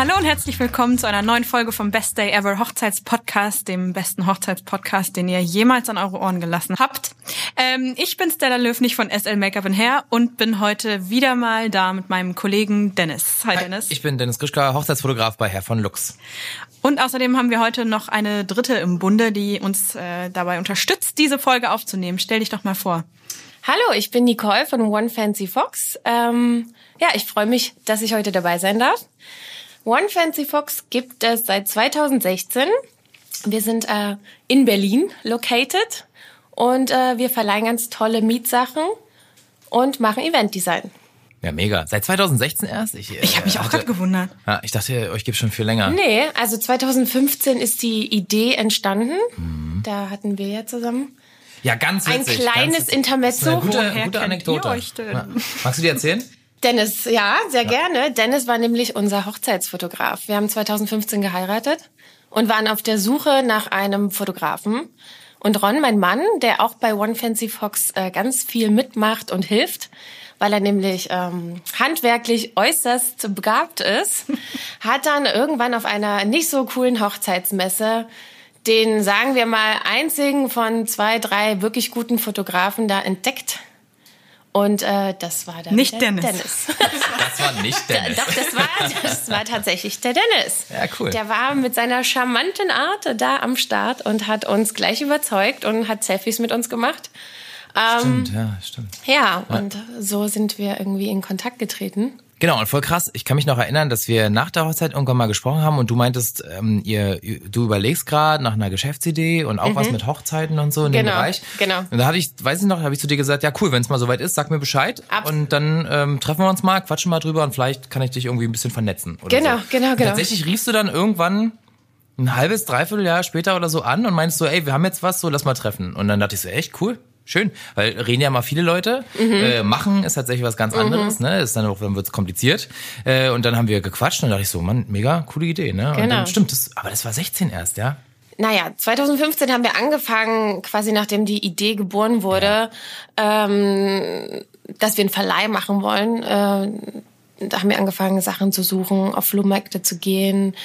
Hallo und herzlich willkommen zu einer neuen Folge vom Best Day Ever Hochzeitspodcast, dem besten Hochzeitspodcast, den ihr jemals an eure Ohren gelassen habt. Ähm, ich bin Stella Löfnig von SL Make-up Hair und bin heute wieder mal da mit meinem Kollegen Dennis. Hi, Hi Dennis. Ich bin Dennis Grischka, Hochzeitsfotograf bei Herr von Lux. Und außerdem haben wir heute noch eine dritte im Bunde, die uns äh, dabei unterstützt, diese Folge aufzunehmen. Stell dich doch mal vor. Hallo, ich bin Nicole von One Fancy Fox. Ähm, ja, ich freue mich, dass ich heute dabei sein darf. One Fancy Fox gibt es seit 2016. Wir sind äh, in Berlin located und äh, wir verleihen ganz tolle Mietsachen und machen Eventdesign. Ja, mega. Seit 2016 erst? Ich, äh, ich habe mich auch gerade gewundert. Ja, ich dachte, euch gibt schon viel länger. Nee, also 2015 ist die Idee entstanden. Mhm. Da hatten wir ja zusammen ja, ganz witzig, ein kleines ganz Intermezzo. Eine gute, gute Anekdote. Ja. Magst du die erzählen? Dennis, ja, sehr ja. gerne. Dennis war nämlich unser Hochzeitsfotograf. Wir haben 2015 geheiratet und waren auf der Suche nach einem Fotografen. Und Ron, mein Mann, der auch bei One Fancy Fox äh, ganz viel mitmacht und hilft, weil er nämlich ähm, handwerklich äußerst begabt ist, hat dann irgendwann auf einer nicht so coolen Hochzeitsmesse den, sagen wir mal, einzigen von zwei, drei wirklich guten Fotografen da entdeckt und äh, das war dann nicht Dennis. Dennis. Das war nicht Dennis. Doch, das war, das war tatsächlich der Dennis. Ja, cool. Der war mit seiner charmanten Art da am Start und hat uns gleich überzeugt und hat Selfies mit uns gemacht. Stimmt, ähm, ja, stimmt. Ja, ja, und so sind wir irgendwie in Kontakt getreten. Genau, und voll krass. Ich kann mich noch erinnern, dass wir nach der Hochzeit irgendwann mal gesprochen haben und du meintest, ähm, ihr, du überlegst gerade nach einer Geschäftsidee und auch mhm. was mit Hochzeiten und so in genau, dem Bereich. Genau. Und da habe ich, weiß ich noch, habe ich zu dir gesagt, ja cool, wenn es mal soweit ist, sag mir Bescheid. Ab. Und dann ähm, treffen wir uns mal, quatschen mal drüber und vielleicht kann ich dich irgendwie ein bisschen vernetzen. Oder genau, so. genau, genau. Tatsächlich riefst du dann irgendwann ein halbes, dreiviertel Jahr später oder so an und meinst so, ey, wir haben jetzt was, so lass mal treffen. Und dann dachte ich so, echt cool, Schön, weil reden ja mal viele Leute. Mhm. Äh, machen ist tatsächlich was ganz anderes, mhm. ne? Ist dann auch, dann wird's kompliziert. Äh, und dann haben wir gequatscht und dann dachte ich so, Mann, mega coole Idee, ne? Genau. Und dann, stimmt, das, aber das war 16 erst, ja? Naja, 2015 haben wir angefangen, quasi nachdem die Idee geboren wurde, ja. ähm, dass wir einen Verleih machen wollen. Äh, da haben wir angefangen, Sachen zu suchen, auf Flohmärkte zu gehen,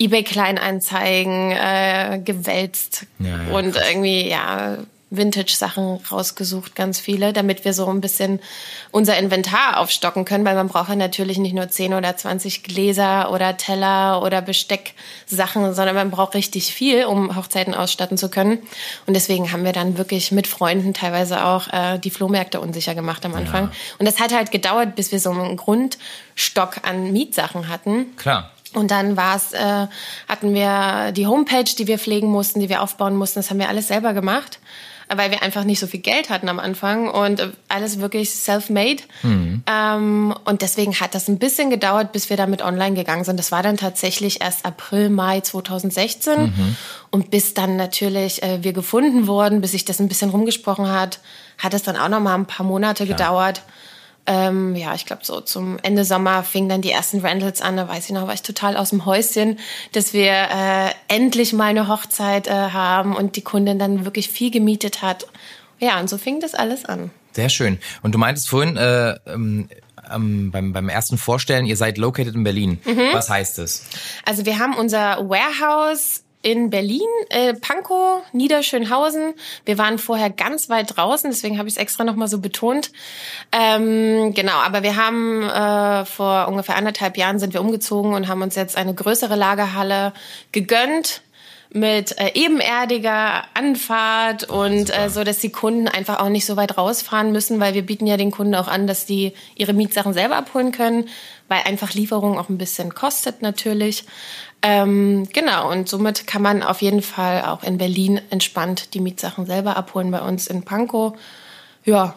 eBay Kleinanzeigen, äh, gewälzt ja, ja, und krass. irgendwie, ja, Vintage-Sachen rausgesucht, ganz viele, damit wir so ein bisschen unser Inventar aufstocken können, weil man braucht ja natürlich nicht nur 10 oder 20 Gläser oder Teller oder Bestecksachen, sondern man braucht richtig viel, um Hochzeiten ausstatten zu können. Und deswegen haben wir dann wirklich mit Freunden teilweise auch äh, die Flohmärkte unsicher gemacht am Anfang. Ja. Und das hat halt gedauert, bis wir so einen Grundstock an Mietsachen hatten. Klar. Und dann war es, äh, hatten wir die Homepage, die wir pflegen mussten, die wir aufbauen mussten. Das haben wir alles selber gemacht weil wir einfach nicht so viel Geld hatten am Anfang und alles wirklich self-made. Mhm. Ähm, und deswegen hat das ein bisschen gedauert, bis wir damit online gegangen sind. Das war dann tatsächlich erst April, Mai 2016. Mhm. Und bis dann natürlich äh, wir gefunden wurden, bis sich das ein bisschen rumgesprochen hat, hat es dann auch noch mal ein paar Monate Klar. gedauert ähm, ja, ich glaube so zum Ende Sommer fingen dann die ersten Rentals an. Da weiß ich noch, war ich total aus dem Häuschen, dass wir äh, endlich mal eine Hochzeit äh, haben und die Kundin dann wirklich viel gemietet hat. Ja, und so fing das alles an. Sehr schön. Und du meintest vorhin äh, ähm, ähm, beim, beim ersten Vorstellen, ihr seid located in Berlin. Mhm. Was heißt das? Also wir haben unser Warehouse in Berlin, äh, Pankow, Niederschönhausen. Wir waren vorher ganz weit draußen, deswegen habe ich es extra nochmal so betont. Ähm, genau, aber wir haben äh, vor ungefähr anderthalb Jahren sind wir umgezogen und haben uns jetzt eine größere Lagerhalle gegönnt mit äh, ebenerdiger Anfahrt und äh, so, dass die Kunden einfach auch nicht so weit rausfahren müssen, weil wir bieten ja den Kunden auch an, dass die ihre Mietsachen selber abholen können, weil einfach Lieferung auch ein bisschen kostet natürlich. Ähm, genau, und somit kann man auf jeden Fall auch in Berlin entspannt die Mietsachen selber abholen bei uns in Pankow. Ja.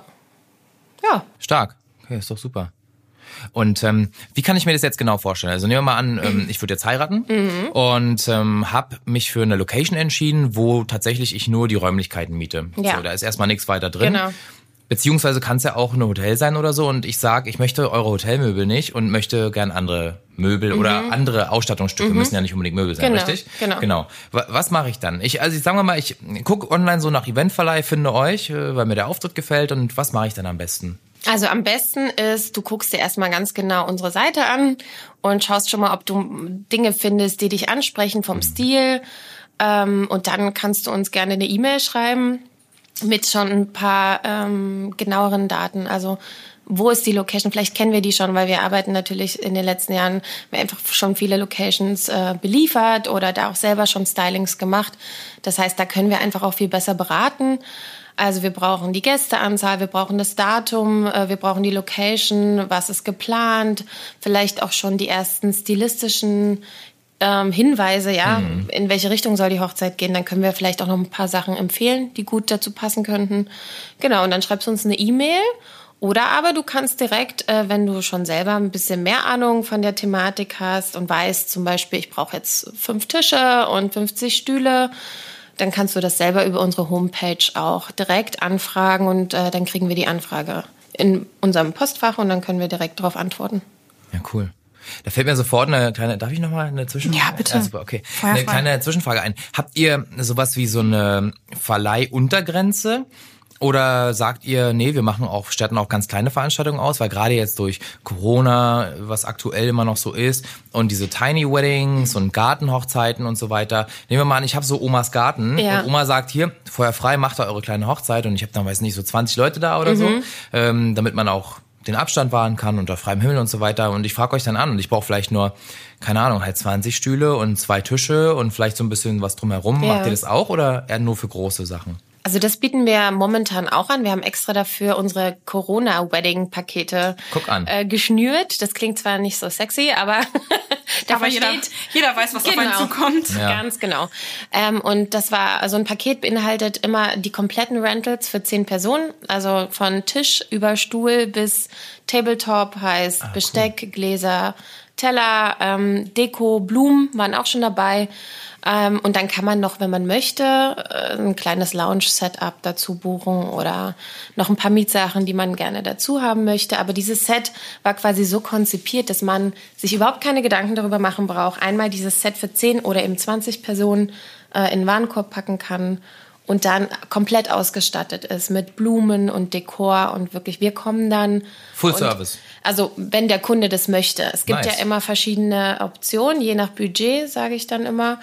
Ja. Stark. Okay, ist doch super. Und ähm, wie kann ich mir das jetzt genau vorstellen? Also nehmen wir mal an, ähm, ich würde jetzt heiraten mhm. und ähm, habe mich für eine Location entschieden, wo tatsächlich ich nur die Räumlichkeiten miete. Ja. So, da ist erstmal nichts weiter drin. Genau. Beziehungsweise kann es ja auch ein Hotel sein oder so und ich sage, ich möchte eure Hotelmöbel nicht und möchte gern andere Möbel mhm. oder andere Ausstattungsstücke, mhm. müssen ja nicht unbedingt Möbel sein, genau, richtig? Genau. genau. Was mache ich dann? Ich, also ich sage mal, ich gucke online so nach Eventverleih, finde euch, äh, weil mir der Auftritt gefällt und was mache ich dann am besten? Also am besten ist, du guckst dir erstmal ganz genau unsere Seite an und schaust schon mal, ob du Dinge findest, die dich ansprechen vom Stil. Ähm, und dann kannst du uns gerne eine E-Mail schreiben mit schon ein paar ähm, genaueren Daten. Also wo ist die Location? Vielleicht kennen wir die schon, weil wir arbeiten natürlich in den letzten Jahren einfach schon viele Locations äh, beliefert oder da auch selber schon Stylings gemacht. Das heißt, da können wir einfach auch viel besser beraten. Also wir brauchen die Gästeanzahl, wir brauchen das Datum, äh, wir brauchen die Location, was ist geplant, vielleicht auch schon die ersten stilistischen ähm, Hinweise, ja, mhm. in welche Richtung soll die Hochzeit gehen. Dann können wir vielleicht auch noch ein paar Sachen empfehlen, die gut dazu passen könnten. Genau, und dann schreibst du uns eine E-Mail. Oder aber du kannst direkt, äh, wenn du schon selber ein bisschen mehr Ahnung von der Thematik hast und weißt zum Beispiel, ich brauche jetzt fünf Tische und 50 Stühle, dann kannst du das selber über unsere Homepage auch direkt anfragen und äh, dann kriegen wir die Anfrage in unserem Postfach und dann können wir direkt darauf antworten. Ja, cool. Da fällt mir sofort eine kleine, darf ich nochmal eine Zwischenfrage? Ja, bitte. Also, okay. Eine kleine Zwischenfrage ein. Habt ihr sowas wie so eine Verleihuntergrenze? Oder sagt ihr, nee, wir machen auch, statten auch ganz kleine Veranstaltungen aus, weil gerade jetzt durch Corona, was aktuell immer noch so ist, und diese Tiny Weddings und Gartenhochzeiten und so weiter. Nehmen wir mal an, ich habe so Omas Garten ja. und Oma sagt hier, vorher frei, macht da eure kleine Hochzeit und ich habe dann, weiß nicht, so 20 Leute da oder mhm. so, ähm, damit man auch den Abstand wahren kann unter freiem Himmel und so weiter. Und ich frage euch dann an und ich brauche vielleicht nur, keine Ahnung, halt 20 Stühle und zwei Tische und vielleicht so ein bisschen was drumherum. Ja. Macht ihr das auch oder eher nur für große Sachen? Also das bieten wir momentan auch an. Wir haben extra dafür unsere Corona-Wedding-Pakete äh, geschnürt. Das klingt zwar nicht so sexy, aber da aber jeder, jeder weiß, was genau, auf einen genau. zukommt. Ja. Ganz genau. Ähm, und das war, also ein Paket beinhaltet immer die kompletten Rentals für zehn Personen. Also von Tisch über Stuhl bis Tabletop heißt ah, Besteck, cool. Gläser, Teller, ähm, Deko, Blumen waren auch schon dabei. Ähm, und dann kann man noch, wenn man möchte, äh, ein kleines Lounge-Setup dazu buchen oder noch ein paar Mietsachen, die man gerne dazu haben möchte. Aber dieses Set war quasi so konzipiert, dass man sich überhaupt keine Gedanken darüber machen braucht. Einmal dieses Set für 10 oder eben 20 Personen äh, in den Warenkorb packen kann und dann komplett ausgestattet ist mit Blumen und Dekor und wirklich, wir kommen dann. Full Service. Also, wenn der Kunde das möchte. Es gibt nice. ja immer verschiedene Optionen, je nach Budget, sage ich dann immer.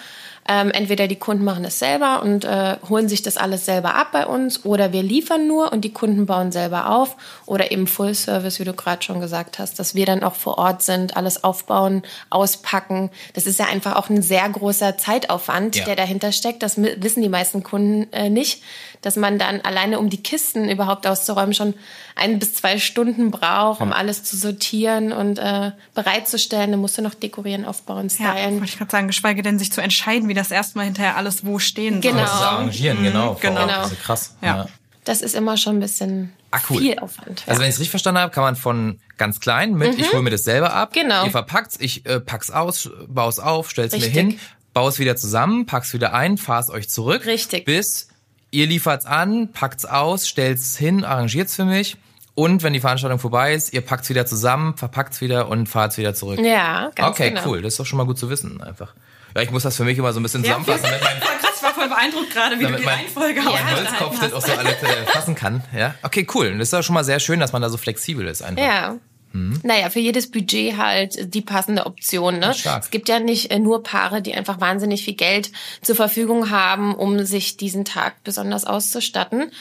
Ähm, entweder die Kunden machen es selber und äh, holen sich das alles selber ab bei uns oder wir liefern nur und die Kunden bauen selber auf oder eben Full Service, wie du gerade schon gesagt hast, dass wir dann auch vor Ort sind, alles aufbauen, auspacken. Das ist ja einfach auch ein sehr großer Zeitaufwand, ja. der dahinter steckt. Das wissen die meisten Kunden äh, nicht, dass man dann alleine um die Kisten überhaupt auszuräumen schon ein bis zwei Stunden braucht, um alles zu sortieren und äh, bereitzustellen. Dann musst du noch dekorieren, aufbauen, stylen. Ja, wollte ich gerade sagen, geschweige denn sich zu entscheiden, wie das erstmal hinterher alles wo stehen genau. soll. Genau. Das arrangieren, genau. Mhm, genau. Das ist krass. Ja. ja. Das ist immer schon ein bisschen ah, cool. viel Aufwand. Also wenn ich es richtig verstanden habe, kann man von ganz klein mit, mhm. ich hole mir das selber ab, genau. ihr verpackt's, ich äh, pack's aus, baue auf, stell's Richtig. mir hin, baue es wieder zusammen, pack's wieder ein, fahr's euch zurück. Richtig. Bis ihr liefert's an, packt's aus, stellt's hin, arrangiert's für mich. Und wenn die Veranstaltung vorbei ist, ihr packt's wieder zusammen, verpackt's wieder und fahrt's wieder zurück. Ja, ganz okay, genau. Okay, cool. Das ist doch schon mal gut zu wissen, einfach. Ja, ich muss das für mich immer so ein bisschen zusammenfassen. Ja, mein, krass, war voll beeindruckt gerade, wie du die mein, Reihenfolge ja, mein Holzkopf das auch so alle äh, fassen kann. Ja, okay, cool. Und das ist doch schon mal sehr schön, dass man da so flexibel ist einfach. Ja. Hm. Naja, für jedes Budget halt die passende Option. Ne? Es gibt ja nicht äh, nur Paare, die einfach wahnsinnig viel Geld zur Verfügung haben, um sich diesen Tag besonders auszustatten.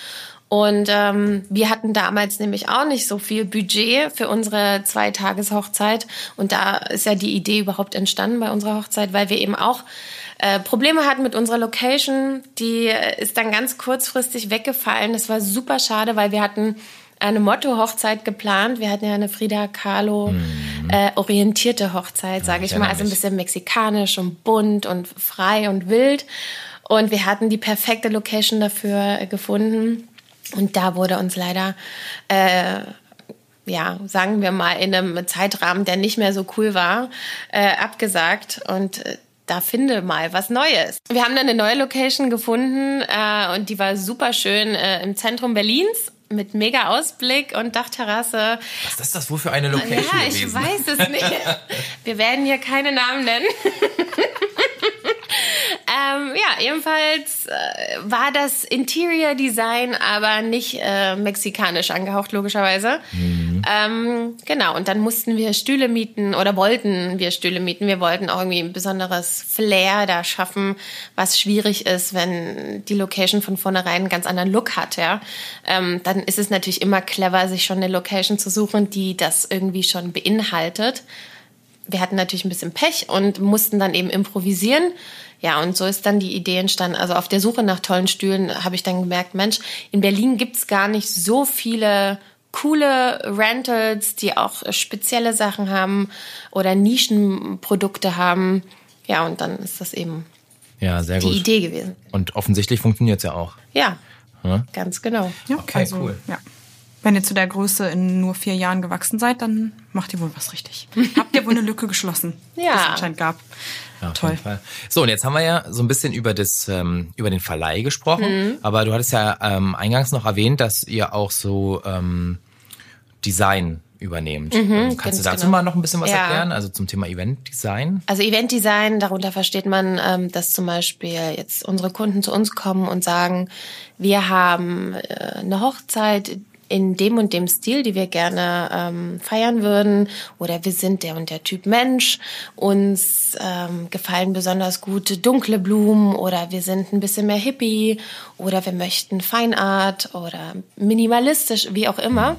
Und ähm, wir hatten damals nämlich auch nicht so viel Budget für unsere Zweitageshochzeit. Und da ist ja die Idee überhaupt entstanden bei unserer Hochzeit, weil wir eben auch äh, Probleme hatten mit unserer Location. Die äh, ist dann ganz kurzfristig weggefallen. Das war super schade, weil wir hatten eine Motto-Hochzeit geplant. Wir hatten ja eine Frida Kahlo mhm. äh, orientierte Hochzeit, sage ich mal, also ein bisschen mexikanisch und bunt und frei und wild. Und wir hatten die perfekte Location dafür gefunden. Und da wurde uns leider, äh, ja, sagen wir mal, in einem Zeitrahmen, der nicht mehr so cool war, äh, abgesagt. Und äh, da finde mal was Neues. Wir haben dann eine neue Location gefunden äh, und die war super schön äh, im Zentrum Berlins mit mega Ausblick und Dachterrasse. Was ist das wohl für eine Location Ja, ich weiß es nicht. Wir werden hier keine Namen nennen. Ähm, ja, ebenfalls äh, war das Interior Design aber nicht äh, mexikanisch angehaucht, logischerweise. Mhm. Ähm, genau, und dann mussten wir Stühle mieten oder wollten wir Stühle mieten. Wir wollten auch irgendwie ein besonderes Flair da schaffen, was schwierig ist, wenn die Location von vornherein einen ganz anderen Look hat, ja. Ähm, dann ist es natürlich immer clever, sich schon eine Location zu suchen, die das irgendwie schon beinhaltet wir hatten natürlich ein bisschen Pech und mussten dann eben improvisieren. Ja, und so ist dann die Idee entstanden. Also auf der Suche nach tollen Stühlen habe ich dann gemerkt, Mensch, in Berlin gibt's gar nicht so viele coole Rentals, die auch spezielle Sachen haben oder Nischenprodukte haben. Ja, und dann ist das eben ja, sehr die gut. Idee gewesen. Und offensichtlich funktioniert's ja auch. Ja, ja, ganz genau. Ja, okay, also, cool. Ja. Wenn ihr zu der Größe in nur vier Jahren gewachsen seid, dann macht ihr wohl was richtig. Habt ihr wohl eine Lücke geschlossen, ja. die es anscheinend gab. Ja, Toll. So, und jetzt haben wir ja so ein bisschen über das ähm, über den Verleih gesprochen, mhm. aber du hattest ja ähm, eingangs noch erwähnt, dass ihr auch so ähm, Design übernehmt. Mhm, ähm, Kannst du dazu genau. mal noch ein bisschen was ja. erklären? Also zum Thema Eventdesign? Also Eventdesign, darunter versteht man, ähm, dass zum Beispiel jetzt unsere Kunden zu uns kommen und sagen, wir haben äh, eine Hochzeit, in dem und dem Stil, die wir gerne ähm, feiern würden, oder wir sind der und der Typ Mensch, uns ähm, gefallen besonders gut dunkle Blumen oder wir sind ein bisschen mehr Hippie oder wir möchten Feinart oder minimalistisch, wie auch immer.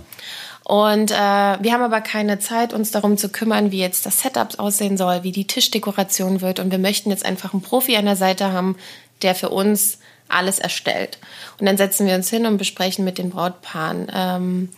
Und äh, wir haben aber keine Zeit, uns darum zu kümmern, wie jetzt das Setup aussehen soll, wie die Tischdekoration wird. Und wir möchten jetzt einfach einen Profi an der Seite haben, der für uns alles erstellt. Und dann setzen wir uns hin und besprechen mit den Brautpaaren, ähm,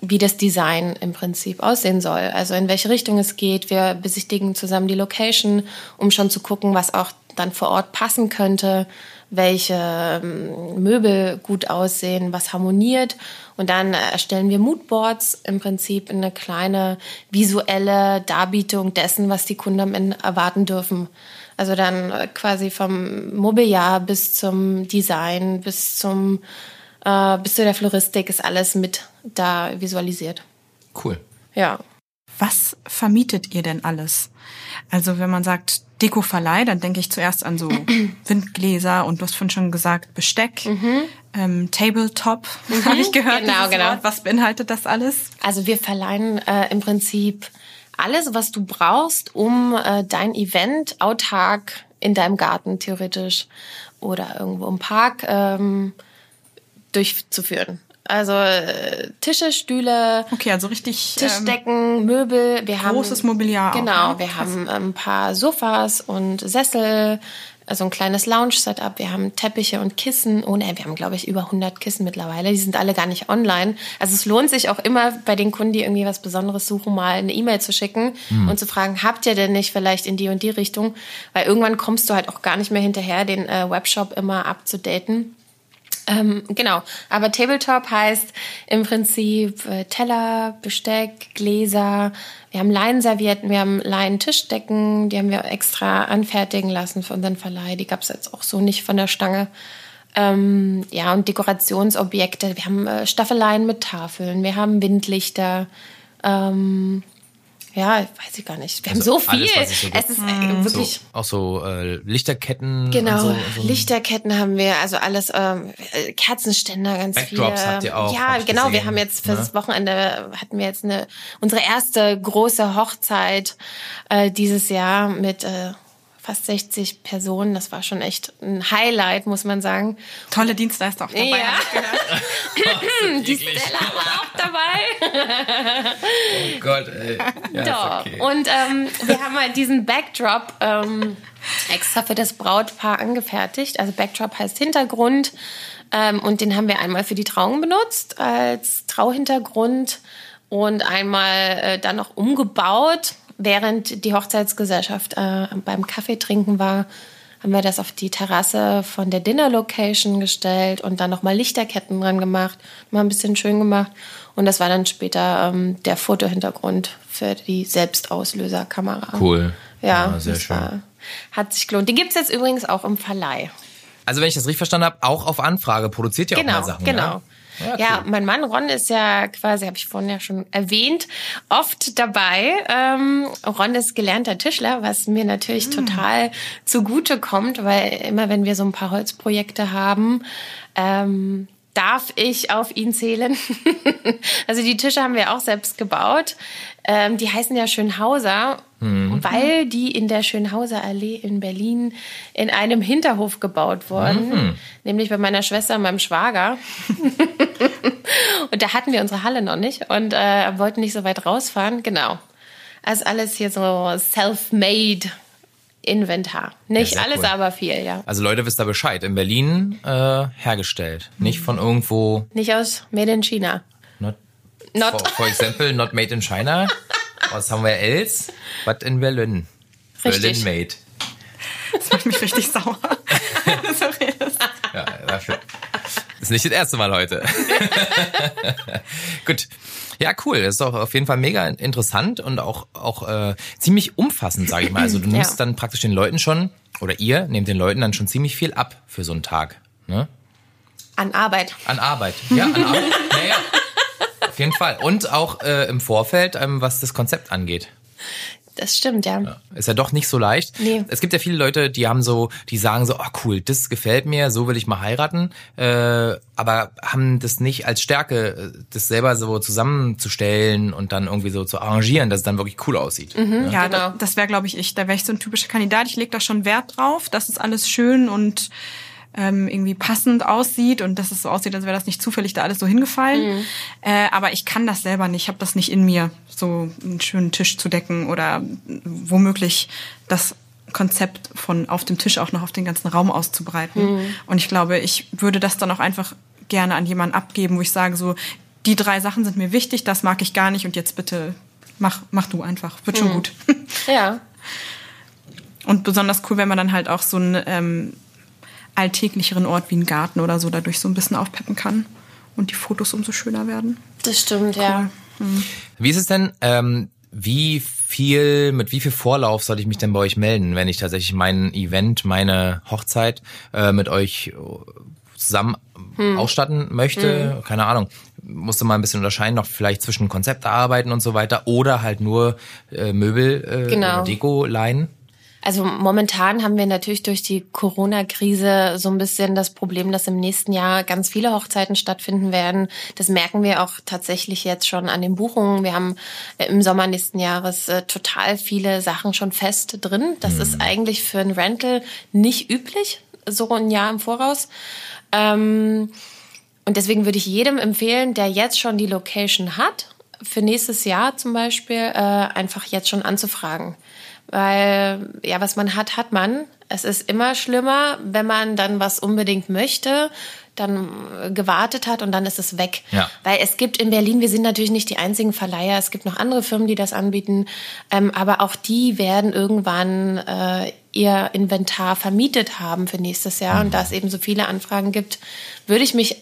wie das Design im Prinzip aussehen soll. Also in welche Richtung es geht. Wir besichtigen zusammen die Location, um schon zu gucken, was auch dann vor Ort passen könnte, welche ähm, Möbel gut aussehen, was harmoniert. Und dann erstellen wir Moodboards, im Prinzip eine kleine visuelle Darbietung dessen, was die Kunden am Ende erwarten dürfen. Also dann äh, quasi vom Mobiliar bis zum Design, bis zum äh, bis zu der Floristik ist alles mit da visualisiert. Cool. Ja. Was vermietet ihr denn alles? Also wenn man sagt Dekoverleih, dann denke ich zuerst an so Windgläser und du hast vorhin schon gesagt Besteck, mhm. ähm, Tabletop, mhm. habe ich gehört. Genau, genau. Wort. Was beinhaltet das alles? Also wir verleihen äh, im Prinzip alles, was du brauchst, um äh, dein Event autark in deinem Garten theoretisch oder irgendwo im Park ähm, durchzuführen. Also äh, Tische, Stühle. Okay, also richtig. Tischdecken, ähm, Möbel. Wir haben großes Mobiliar. Genau, auch, ne? wir haben ein paar Sofas und Sessel, also ein kleines Lounge-Setup. Wir haben Teppiche und Kissen. Oh ne, wir haben, glaube ich, über 100 Kissen mittlerweile. Die sind alle gar nicht online. Also es lohnt sich auch immer bei den Kunden, die irgendwie was Besonderes suchen, mal eine E-Mail zu schicken mhm. und zu fragen, habt ihr denn nicht vielleicht in die und die Richtung? Weil irgendwann kommst du halt auch gar nicht mehr hinterher, den äh, Webshop immer abzudaten. Ähm, genau, aber Tabletop heißt im Prinzip äh, Teller, Besteck, Gläser. Wir haben Leinenservietten, wir haben Leinentischdecken, die haben wir extra anfertigen lassen für unseren Verleih. Die gab es jetzt auch so nicht von der Stange. Ähm, ja, und Dekorationsobjekte. Wir haben äh, Staffeleien mit Tafeln, wir haben Windlichter. Ähm, ja, weiß ich gar nicht. Wir also haben so viel. Alles, so es ist äh, wirklich. So, auch so äh, Lichterketten. Genau, so, so. Lichterketten haben wir, also alles, ähm, Kerzenständer, ganz Backdrops viele. habt ihr auch. Ja, genau. Gesehen. Wir haben jetzt für ne? das Wochenende hatten wir jetzt eine unsere erste große Hochzeit äh, dieses Jahr mit äh, fast 60 Personen. Das war schon echt ein Highlight, muss man sagen. Tolle Dienstleister auch dabei. Ja. oh, Die Stella war auch dabei. oh Gott, ey. Ja, okay. Und ähm, wir haben halt diesen Backdrop ähm, extra für das Brautpaar angefertigt. Also Backdrop heißt Hintergrund. Ähm, und den haben wir einmal für die Trauung benutzt als Trauhintergrund und einmal äh, dann noch umgebaut während die Hochzeitsgesellschaft äh, beim Kaffee trinken war, haben wir das auf die Terrasse von der Dinner Location gestellt und dann nochmal Lichterketten dran gemacht, mal ein bisschen schön gemacht. Und das war dann später ähm, der Fotohintergrund für die Selbstauslöserkamera. Cool. Ja, ja sehr schön. War, hat sich gelohnt. Die gibt es jetzt übrigens auch im Verleih. Also wenn ich das richtig verstanden habe, auch auf Anfrage produziert ihr genau, auch mal Sachen. Genau, ja? Ja, ja, mein Mann Ron ist ja quasi, habe ich vorhin ja schon erwähnt, oft dabei. Ähm, Ron ist gelernter Tischler, was mir natürlich mhm. total zugute kommt, weil immer wenn wir so ein paar Holzprojekte haben, ähm, darf ich auf ihn zählen. also die Tische haben wir auch selbst gebaut. Ähm, die heißen ja Schönhauser, mhm. weil die in der Schönhauser Allee in Berlin in einem Hinterhof gebaut wurden, mhm. nämlich bei meiner Schwester und meinem Schwager. und da hatten wir unsere Halle noch nicht und äh, wollten nicht so weit rausfahren. Genau. Also alles hier so self-made Inventar. Nicht ja, alles, cool. aber viel, ja. Also Leute, wisst ihr Bescheid. In Berlin äh, hergestellt. Nicht von irgendwo. Nicht aus Made in China. Not. not. For, for example, not made in China. Was haben wir else? But in Berlin. Richtig. Berlin made. Das macht mich richtig sauer. Sorry. ja, dafür. Das ist nicht das erste Mal heute. Gut. Ja, cool. Das ist auch auf jeden Fall mega interessant und auch, auch äh, ziemlich umfassend, sage ich mal. Also du nimmst ja. dann praktisch den Leuten schon, oder ihr nehmt den Leuten dann schon ziemlich viel ab für so einen Tag. Ne? An Arbeit. An Arbeit. Ja, an Arbeit. naja, auf jeden Fall. Und auch äh, im Vorfeld, ähm, was das Konzept angeht. Das stimmt, ja. ja. Ist ja doch nicht so leicht. Nee. Es gibt ja viele Leute, die haben so, die sagen so, oh cool, das gefällt mir, so will ich mal heiraten, äh, aber haben das nicht als Stärke, das selber so zusammenzustellen und dann irgendwie so zu arrangieren, dass es dann wirklich cool aussieht. Mhm, ja, ja genau. das wäre, glaube ich, ich. Da wäre ich so ein typischer Kandidat. Ich lege da schon Wert drauf, dass es alles schön und ähm, irgendwie passend aussieht und dass es so aussieht, als wäre das nicht zufällig da alles so hingefallen. Mhm. Äh, aber ich kann das selber nicht. Ich habe das nicht in mir, so einen schönen Tisch zu decken oder womöglich das Konzept von auf dem Tisch auch noch auf den ganzen Raum auszubreiten. Mhm. Und ich glaube, ich würde das dann auch einfach gerne an jemanden abgeben, wo ich sage so, die drei Sachen sind mir wichtig, das mag ich gar nicht und jetzt bitte mach, mach du einfach. Wird schon mhm. gut. Ja. Und besonders cool, wenn man dann halt auch so ein ähm, alltäglicheren Ort wie ein Garten oder so dadurch so ein bisschen aufpeppen kann und die Fotos umso schöner werden. Das stimmt, cool. ja. Hm. Wie ist es denn, ähm, wie viel, mit wie viel Vorlauf soll ich mich denn bei euch melden, wenn ich tatsächlich mein Event, meine Hochzeit äh, mit euch zusammen hm. ausstatten möchte? Hm. Keine Ahnung. Musste mal ein bisschen unterscheiden, noch vielleicht zwischen Konzeptarbeiten und so weiter oder halt nur äh, Möbel äh, genau. Deko leihen? Also momentan haben wir natürlich durch die Corona-Krise so ein bisschen das Problem, dass im nächsten Jahr ganz viele Hochzeiten stattfinden werden. Das merken wir auch tatsächlich jetzt schon an den Buchungen. Wir haben äh, im Sommer nächsten Jahres äh, total viele Sachen schon fest drin. Das mhm. ist eigentlich für ein Rental nicht üblich, so ein Jahr im Voraus. Ähm, und deswegen würde ich jedem empfehlen, der jetzt schon die Location hat, für nächstes Jahr zum Beispiel, äh, einfach jetzt schon anzufragen weil ja, was man hat, hat man. Es ist immer schlimmer, wenn man dann was unbedingt möchte, dann gewartet hat und dann ist es weg. Ja. Weil es gibt in Berlin, wir sind natürlich nicht die einzigen Verleiher, es gibt noch andere Firmen, die das anbieten, ähm, aber auch die werden irgendwann äh, ihr Inventar vermietet haben für nächstes Jahr. Mhm. Und da es eben so viele Anfragen gibt, würde ich mich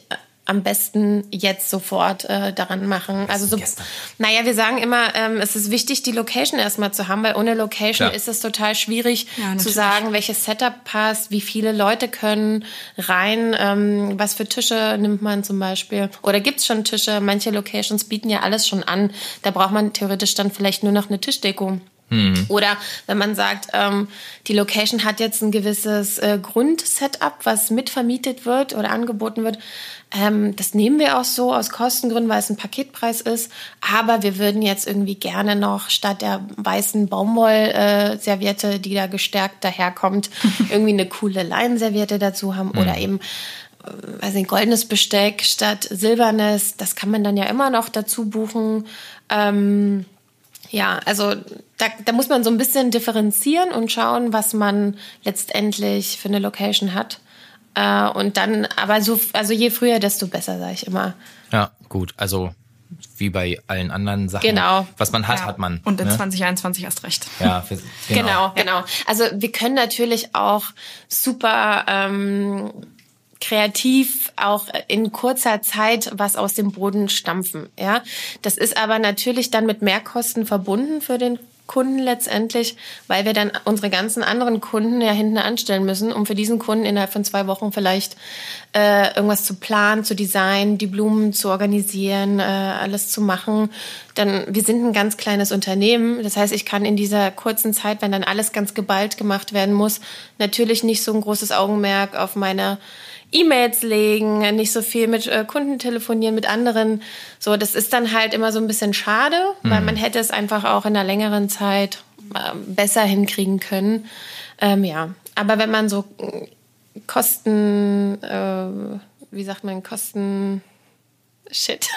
am besten jetzt sofort äh, daran machen. Also so, gestern. naja, wir sagen immer, ähm, es ist wichtig, die Location erstmal zu haben, weil ohne Location ja. ist es total schwierig ja, zu sagen, welches Setup passt, wie viele Leute können rein, ähm, was für Tische nimmt man zum Beispiel. Oder gibt's schon Tische? Manche Locations bieten ja alles schon an. Da braucht man theoretisch dann vielleicht nur noch eine Tischdeko. Mhm. Oder wenn man sagt, ähm, die Location hat jetzt ein gewisses äh, Grundsetup, was mitvermietet wird oder angeboten wird. Ähm, das nehmen wir auch so aus Kostengründen, weil es ein Paketpreis ist. Aber wir würden jetzt irgendwie gerne noch statt der weißen Baumwoll-Serviette, äh, die da gestärkt daherkommt, irgendwie eine coole Leinenserviette dazu haben mhm. oder eben äh, weiß nicht, goldenes Besteck statt silbernes. Das kann man dann ja immer noch dazu buchen. Ähm, ja, also da, da muss man so ein bisschen differenzieren und schauen, was man letztendlich für eine Location hat. Äh, und dann, aber so, also je früher, desto besser, sage ich immer. Ja, gut. Also wie bei allen anderen Sachen. Genau. Was man hat, ja. hat man. Und in ne? 2021 erst recht. Ja, für, genau. genau, genau. Also wir können natürlich auch super ähm, kreativ auch in kurzer Zeit was aus dem Boden stampfen. Ja, das ist aber natürlich dann mit Mehrkosten verbunden für den Kunden letztendlich, weil wir dann unsere ganzen anderen Kunden ja hinten anstellen müssen, um für diesen Kunden innerhalb von zwei Wochen vielleicht äh, irgendwas zu planen, zu designen, die Blumen zu organisieren, äh, alles zu machen. Dann, wir sind ein ganz kleines Unternehmen. Das heißt, ich kann in dieser kurzen Zeit, wenn dann alles ganz geballt gemacht werden muss, natürlich nicht so ein großes Augenmerk auf meine E-Mails legen, nicht so viel mit äh, Kunden telefonieren, mit anderen. So, das ist dann halt immer so ein bisschen schade, mhm. weil man hätte es einfach auch in einer längeren Zeit äh, besser hinkriegen können. Ähm, ja, aber wenn man so äh, Kosten, äh, wie sagt man, Kosten, Shit.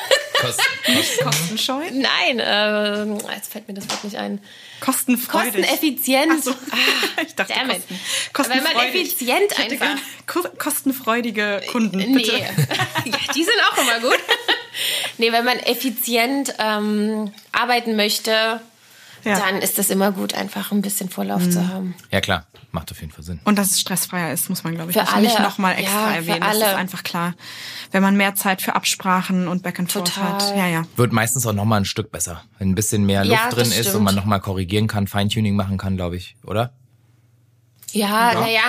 Kosten, Kostenscheu? Nein, äh, jetzt fällt mir das Wort nicht ein. Kostenfreudig. Kosteneffizient. So. Ah, ich dachte Damit. Kosten, Wenn man effizient einfach. Kostenfreudige Kunden. Nee. Bitte. ja, die sind auch immer gut. nee, wenn man effizient ähm, arbeiten möchte, ja. dann ist das immer gut, einfach ein bisschen Vorlauf mhm. zu haben. Ja, klar. Macht auf jeden Fall Sinn. Und dass es stressfreier ist, muss man, glaube ich, für alle. nicht nochmal extra ja, erwähnen. Alle. Das ist einfach klar. Wenn man mehr Zeit für Absprachen und Back and Forth hat. Ja, ja. Wird meistens auch nochmal ein Stück besser. Wenn ein bisschen mehr Luft Ja, drin das ist stimmt. und man nochmal korrigieren kann, Feintuning machen kann, glaube ich, oder? Ja, Ja. naja,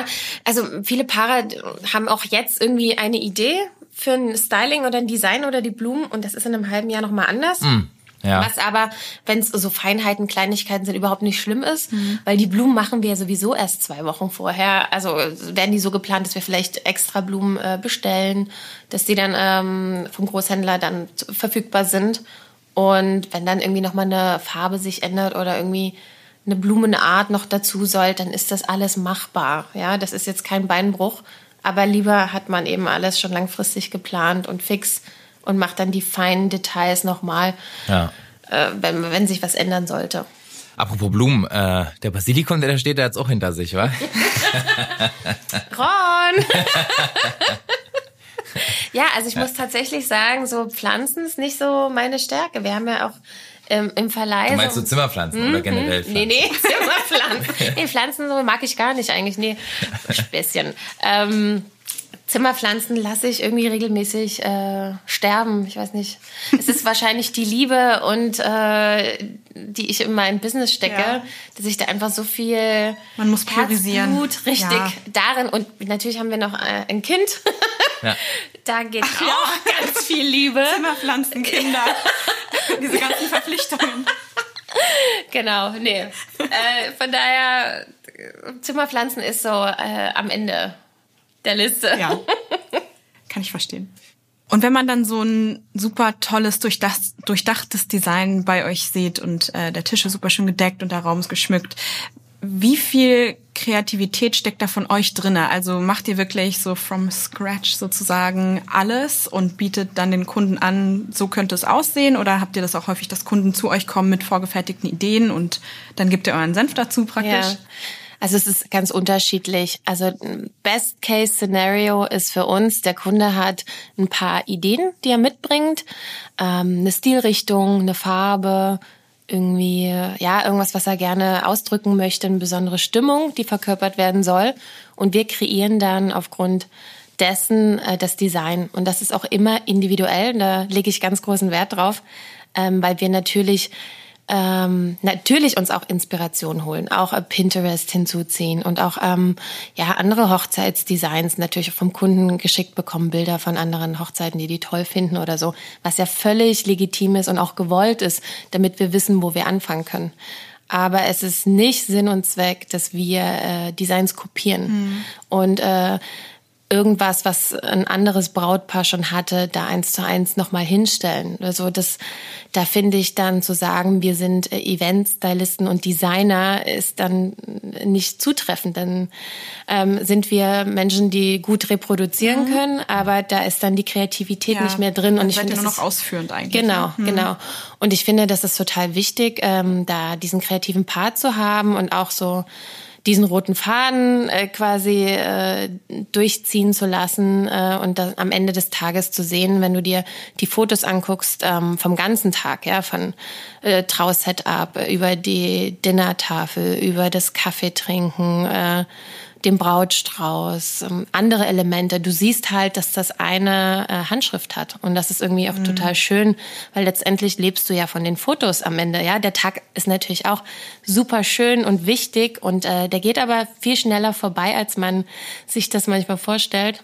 also viele Paare haben auch jetzt irgendwie eine Idee für ein Styling oder ein Design oder die Blumen und das ist in einem halben Jahr nochmal anders. Ja. Was aber, wenn es so Feinheiten, Kleinigkeiten sind, überhaupt nicht schlimm ist, weil die Blumen machen wir ja sowieso erst zwei Wochen vorher. Also werden die so geplant, dass wir vielleicht extra Blumen äh, bestellen, dass die dann ähm, vom Großhändler dann verfügbar sind. Und wenn dann irgendwie nochmal eine Farbe sich ändert oder irgendwie eine Blumenart noch dazu soll, dann ist das alles machbar. Ja, das ist jetzt kein Beinbruch. Aber lieber hat man eben alles schon langfristig geplant und fix und macht dann die feinen Details nochmal, Ja. äh, wenn, wenn sich was ändern sollte. Apropos Blumen, äh, der Basilikum, der da steht, der hat's auch hinter sich, wa? Ron! ja, also ich muss tatsächlich sagen, so Pflanzen ist nicht so meine Stärke. Wir haben ja auch ähm, im Verleih. Du meinst so- so Zimmerpflanzen oder generell Pflanzen? Nee, nee, Zimmerpflanzen. nee, Pflanzen so mag ich gar nicht eigentlich. Nee, Späßchen. Ähm, Zimmerpflanzen lasse ich irgendwie regelmäßig äh, sterben. Ich weiß nicht. Es ist wahrscheinlich die Liebe und äh, die ich in mein Business stecke, Ja. dass ich da einfach so viel Man muss priorisieren. Herzblut richtig Ja. darin und natürlich haben wir noch äh, ein Kind. Ja. Da geht auch ganz viel Liebe. Zimmerpflanzen, Kinder. Diese ganzen Verpflichtungen. Genau, nee. äh, von daher, Zimmerpflanzen ist so äh, am Ende der Liste. Ja. Kann ich verstehen. Und wenn man dann so ein super tolles, durchdach, durchdachtes Design bei euch sieht und äh, der Tisch ist super schön gedeckt und der Raum ist geschmückt, wie viel Kreativität steckt da von euch drinne? Also macht ihr wirklich so from scratch sozusagen alles und bietet dann den Kunden an, so könnte es aussehen? Oder habt ihr das auch häufig, dass Kunden zu euch kommen mit vorgefertigten Ideen und dann gebt ihr euren Senf dazu praktisch? Ja. Also es ist ganz unterschiedlich. Also Best Case Scenario ist für uns, der Kunde hat ein paar Ideen, die er mitbringt, ähm, eine Stilrichtung, eine Farbe, irgendwie ja irgendwas, was er gerne ausdrücken möchte, eine besondere Stimmung, die verkörpert werden soll. Und wir kreieren dann aufgrund dessen äh, das Design. Und das ist auch immer individuell. Da lege ich ganz großen Wert drauf, ähm, weil wir natürlich ähm, natürlich uns auch Inspiration holen, auch äh, Pinterest hinzuziehen und auch ähm, ja andere Hochzeitsdesigns natürlich vom Kunden geschickt bekommen, Bilder von anderen Hochzeiten, die die toll finden oder so, was ja völlig legitim ist und auch gewollt ist, damit wir wissen, wo wir anfangen können. Aber es ist nicht Sinn und Zweck, dass wir äh, Designs kopieren und äh, irgendwas, was ein anderes Brautpaar schon hatte, da eins zu eins nochmal hinstellen. Also das, da finde ich dann zu sagen, wir sind äh, Event-Stylisten und Designer ist dann nicht zutreffend. Dann ähm, sind wir Menschen, die gut reproduzieren können, aber da ist dann die Kreativität Ja. nicht mehr drin. Und Dann ich seid finde, nur das noch ist- ausführend eigentlich. Genau, ne? Hm. genau. Und ich finde, das ist total wichtig, ähm, da diesen kreativen Part zu haben und auch so diesen roten Faden äh, quasi äh, durchziehen zu lassen äh, und dann am Ende des Tages zu sehen, wenn du dir die Fotos anguckst ähm, vom ganzen Tag, ja, von äh, Trausetup äh, über die Dinnertafel, über das Kaffeetrinken, äh, dem Brautstrauß, ähm, andere Elemente. Du siehst halt, dass das eine äh, Handschrift hat. Und das ist irgendwie auch mhm. total schön, weil letztendlich lebst du ja von den Fotos am Ende. Ja, der Tag ist natürlich auch super schön und wichtig und äh, der geht aber viel schneller vorbei, als man sich das manchmal vorstellt.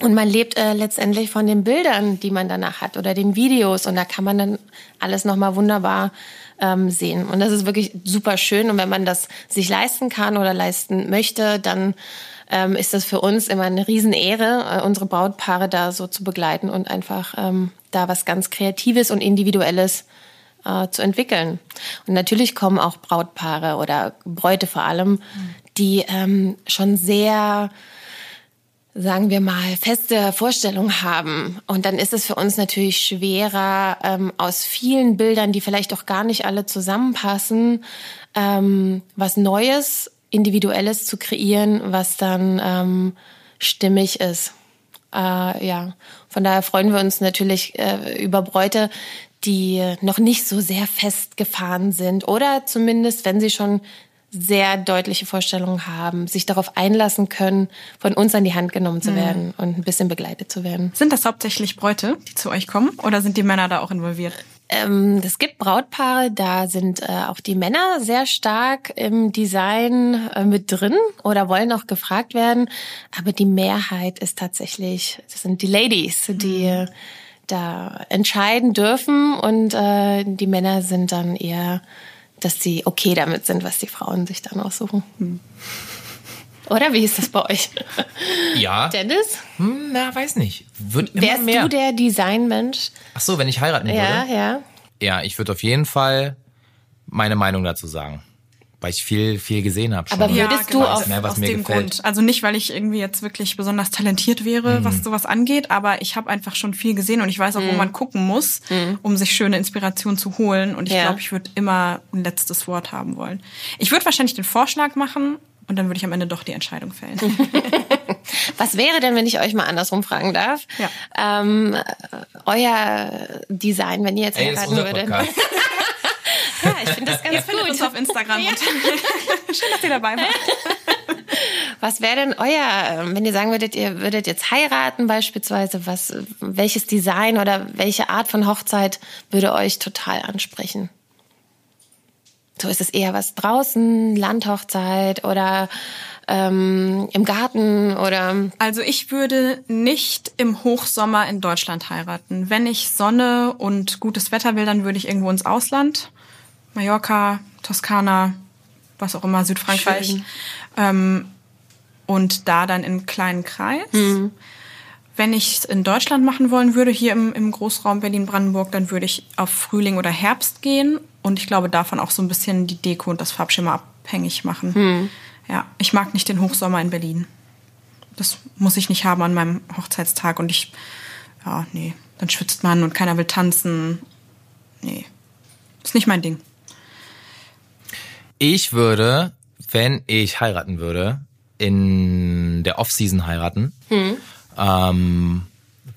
Und man lebt äh, letztendlich von den Bildern, die man danach hat oder den Videos. Und da kann man dann alles nochmal wunderbar ähm, sehen. Und das ist wirklich super schön. Und wenn man das sich leisten kann oder leisten möchte, dann ähm, ist das für uns immer eine Riesenehre, äh, unsere Brautpaare da so zu begleiten und einfach ähm, da was ganz Kreatives und Individuelles äh, zu entwickeln. Und natürlich kommen auch Brautpaare oder Bräute vor allem, die ähm, schon sehr sagen wir mal, feste Vorstellung haben. Und dann ist es für uns natürlich schwerer, ähm, aus vielen Bildern, die vielleicht auch gar nicht alle zusammenpassen, ähm, was Neues, Individuelles zu kreieren, was dann ähm, stimmig ist. Äh, ja, von daher freuen wir uns natürlich äh, über Bräute, die noch nicht so sehr festgefahren sind oder zumindest, wenn sie schon sehr deutliche Vorstellungen haben, sich darauf einlassen können, von uns an die Hand genommen zu mhm. werden und ein bisschen begleitet zu werden. Sind das hauptsächlich Bräute, die zu euch kommen, oder sind die Männer da auch involviert? Ähm, es gibt Brautpaare, da sind äh, auch die Männer sehr stark im Design äh, mit drin oder wollen auch gefragt werden. Aber die Mehrheit ist tatsächlich, das sind die Ladies, die mhm. da entscheiden dürfen und äh, die Männer sind dann eher dass sie okay damit sind, was die Frauen sich dann aussuchen. Hm. Oder wie ist das bei euch? Ja. Dennis? Hm, na, weiß nicht. Wird immer Wärst mehr. du der Designmensch? Ach so, wenn ich heiraten würde? Ja, ja. Ja, ich würde auf jeden Fall meine Meinung dazu sagen weil ich viel, viel gesehen habe. Aber würdest ja, genau. du auf, mehr, was aus mir dem gefällt. Grund, also nicht, weil ich irgendwie jetzt wirklich besonders talentiert wäre, mhm. was sowas angeht, aber ich habe einfach schon viel gesehen und ich weiß auch, mhm. wo man gucken muss, mhm. um sich schöne Inspiration zu holen. Und ich ja. glaube, ich würde immer ein letztes Wort haben wollen. Ich würde wahrscheinlich den Vorschlag machen, und dann würde ich am Ende doch die Entscheidung fällen. Was wäre denn, wenn ich euch mal andersrum fragen darf? Ja. Ähm, euer Design, wenn ihr jetzt heiraten würdet. Ja, ich finde das ganz ihr gut. uns auf Instagram. Ja. Schön, dass ihr dabei wart. Was wäre denn euer, ähm, wenn ihr sagen würdet, ihr würdet jetzt heiraten beispielsweise, was, welches Design oder welche Art von Hochzeit würde euch total ansprechen? So ist es eher was draußen, Landhochzeit oder ähm, im Garten oder? Also ich würde nicht im Hochsommer in Deutschland heiraten. Wenn ich Sonne und gutes Wetter will, dann würde ich irgendwo ins Ausland. Mallorca, Toskana, was auch immer, Südfrankreich. Ähm, und da dann im kleinen Kreis. Mhm. Wenn ich es in Deutschland machen wollen würde, hier im, im Großraum Berlin-Brandenburg, dann würde ich auf Frühling oder Herbst gehen und ich glaube davon auch so ein bisschen die Deko und das Farbschema abhängig machen. Mhm. Ja, ich mag nicht den Hochsommer in Berlin. Das muss ich nicht haben an meinem Hochzeitstag und ich, ja, nee, dann schwitzt man und keiner will tanzen. Nee, ist nicht mein Ding. Ich würde, wenn ich heiraten würde, in der Off-Season heiraten. Hm. Ähm,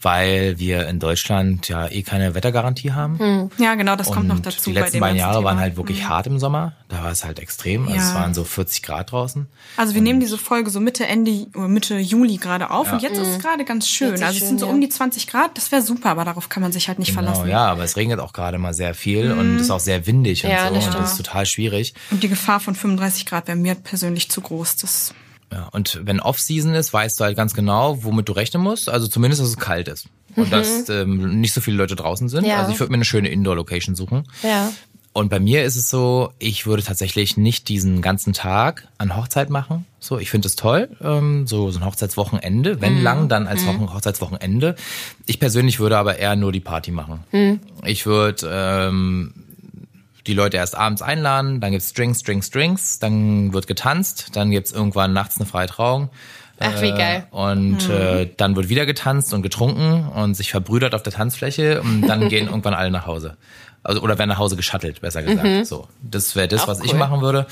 weil wir in Deutschland ja eh keine Wettergarantie haben. Hm. Ja, genau, das kommt noch dazu. Die letzten beiden Jahre waren halt wirklich hm. hart im Sommer. Da war es halt extrem. Also ja. es waren so 40 Grad draußen. Also wir und nehmen diese Folge so Mitte Ende Mitte Juli gerade auf ja. und jetzt mhm. ist es gerade ganz schön. Also es sind so ja. um die 20 Grad. Das wäre super, aber darauf kann man sich halt nicht genau, verlassen. Ja, aber es regnet auch gerade mal sehr viel mhm. und ist auch sehr windig und so. Das und das ist total schwierig. Und die Gefahr von 35 Grad wäre mir persönlich zu groß. Das ja, und wenn Off-Season ist, weißt du halt ganz genau, womit du rechnen musst. Also zumindest, dass es kalt ist. Und mhm. dass ähm, nicht so viele Leute draußen sind. Ja. Also ich würde mir eine schöne Indoor-Location suchen. Ja. Und bei mir ist es so, ich würde tatsächlich nicht diesen ganzen Tag an Hochzeit machen. So, ich finde es toll, ähm, so, so ein Hochzeitswochenende, wenn mhm. lang, dann als mhm. Hochzeitswochenende. Ich persönlich würde aber eher nur die Party machen. Mhm. Ich würde ähm, die Leute erst abends einladen, dann gibt's Drinks, Drinks, Drinks, dann wird getanzt, dann gibt's irgendwann nachts eine freie Trauung. Ach, wie geil. Äh, und mhm. äh, dann wird wieder getanzt und getrunken und sich verbrüdert auf der Tanzfläche und dann gehen irgendwann alle nach Hause. Also, oder werden nach Hause geschattelt, besser gesagt. Mhm. So, das wäre das, Auch was cool. ich machen würde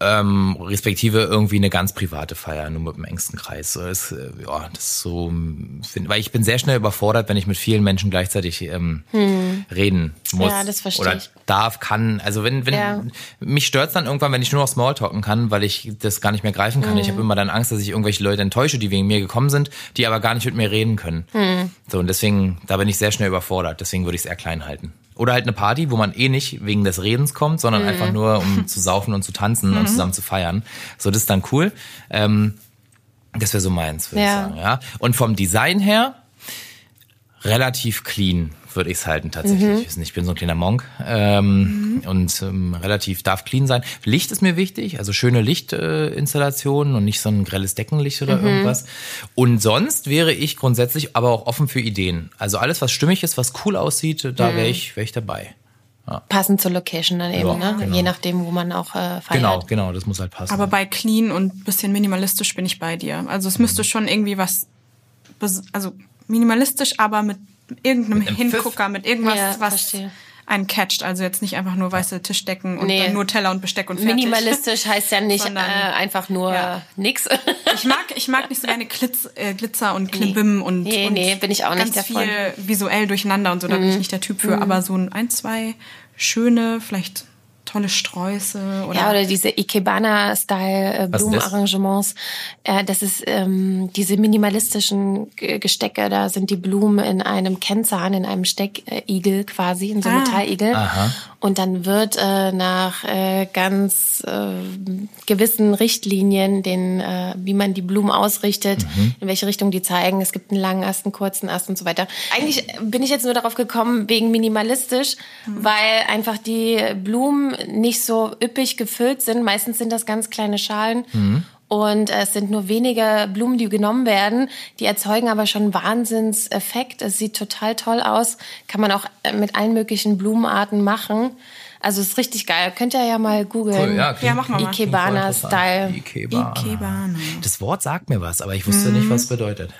ähm, respektive irgendwie eine ganz private Feier, nur mit dem engsten Kreis. So ist, äh, ja, das ist so, find, weil ich bin sehr schnell überfordert, wenn ich mit vielen Menschen gleichzeitig ähm, hm. reden muss. Ja, das verstehe oder ich. darf, kann. Also wenn, wenn Ja. mich stört's dann irgendwann, wenn ich nur noch Smalltalken kann, weil ich das gar nicht mehr greifen kann. Mhm. Ich habe immer dann Angst, dass ich irgendwelche Leute enttäusche, die wegen mir gekommen sind, die aber gar nicht mit mir reden können. Mhm. So, und deswegen, da bin ich sehr schnell überfordert. Deswegen würde ich es eher klein halten. Oder halt eine Party, wo man eh nicht wegen des Redens kommt, sondern Mhm. einfach nur, um zu saufen und zu tanzen und zusammen zu feiern. So, das ist dann cool. Ähm, das wäre so meins, würde Ja. ich sagen. Ja. Und vom Design her relativ clean, würde ich es halten tatsächlich. Mhm. Ich bin so ein kleiner Monk ähm, und ähm, relativ darf clean sein. Licht ist mir wichtig, also schöne Lichtinstallationen äh, und nicht so ein grelles Deckenlicht Mhm. oder irgendwas. Und sonst wäre ich grundsätzlich aber auch offen für Ideen. Also alles, was stimmig ist, was cool aussieht, da Mhm. wäre ich, wär ich dabei. Passend zur Location dann eben, Ja, ne? genau. Je nachdem, wo man auch äh, feiert. Genau, genau, das muss halt passen. Aber bei clean und bisschen minimalistisch bin ich bei dir. Also es müsste schon irgendwie was, also minimalistisch, aber mit irgendeinem einem Hingucker, mit irgendwas, Ja, was verstehe. Einen catcht. Also jetzt nicht einfach nur weiße Tischdecken und Nee. dann nur Teller und Besteck und fertig. Minimalistisch heißt ja nicht Sondern- äh, einfach nur Ja. nix. Ich mag, ich mag nicht so gerne Glitz, äh, Glitzer und Klimbim und, Nee, und nee, bin ich auch nicht ganz der viel. Mhm. visuell durcheinander und so, da bin ich nicht der Typ für. Aber so ein, ein, zwei schöne, vielleicht tolle Sträuße oder, Ja, oder diese Ikebana-Style äh, ist das? Blumenarrangements. Äh, das ist ähm, diese minimalistischen G- Gestecke, da sind die Blumen in einem Kennzahn, in einem Steckigel quasi, in so einem Ah. Metalligel. Aha. Und dann wird äh, nach äh, ganz äh, gewissen Richtlinien, den, äh, wie man die Blumen ausrichtet, Mhm. in welche Richtung die zeigen. Es gibt einen langen Ast, einen kurzen Ast und so weiter. Eigentlich bin ich jetzt nur darauf gekommen, wegen minimalistisch, weil einfach die Blumen nicht so üppig gefüllt sind. Meistens sind das ganz kleine Schalen. Und es sind nur wenige Blumen, die genommen werden. Die erzeugen aber schon einen Wahnsinnseffekt. Es sieht total toll aus. Kann man auch äh, mit allen möglichen Blumenarten machen. Also ist richtig geil. Könnt ihr ja mal googeln. Cool, ja, Ja, machen wir mal. Ikebana-Style. Ikebana. Ikebana. Das Wort sagt mir was, aber ich wusste nicht, was es bedeutet.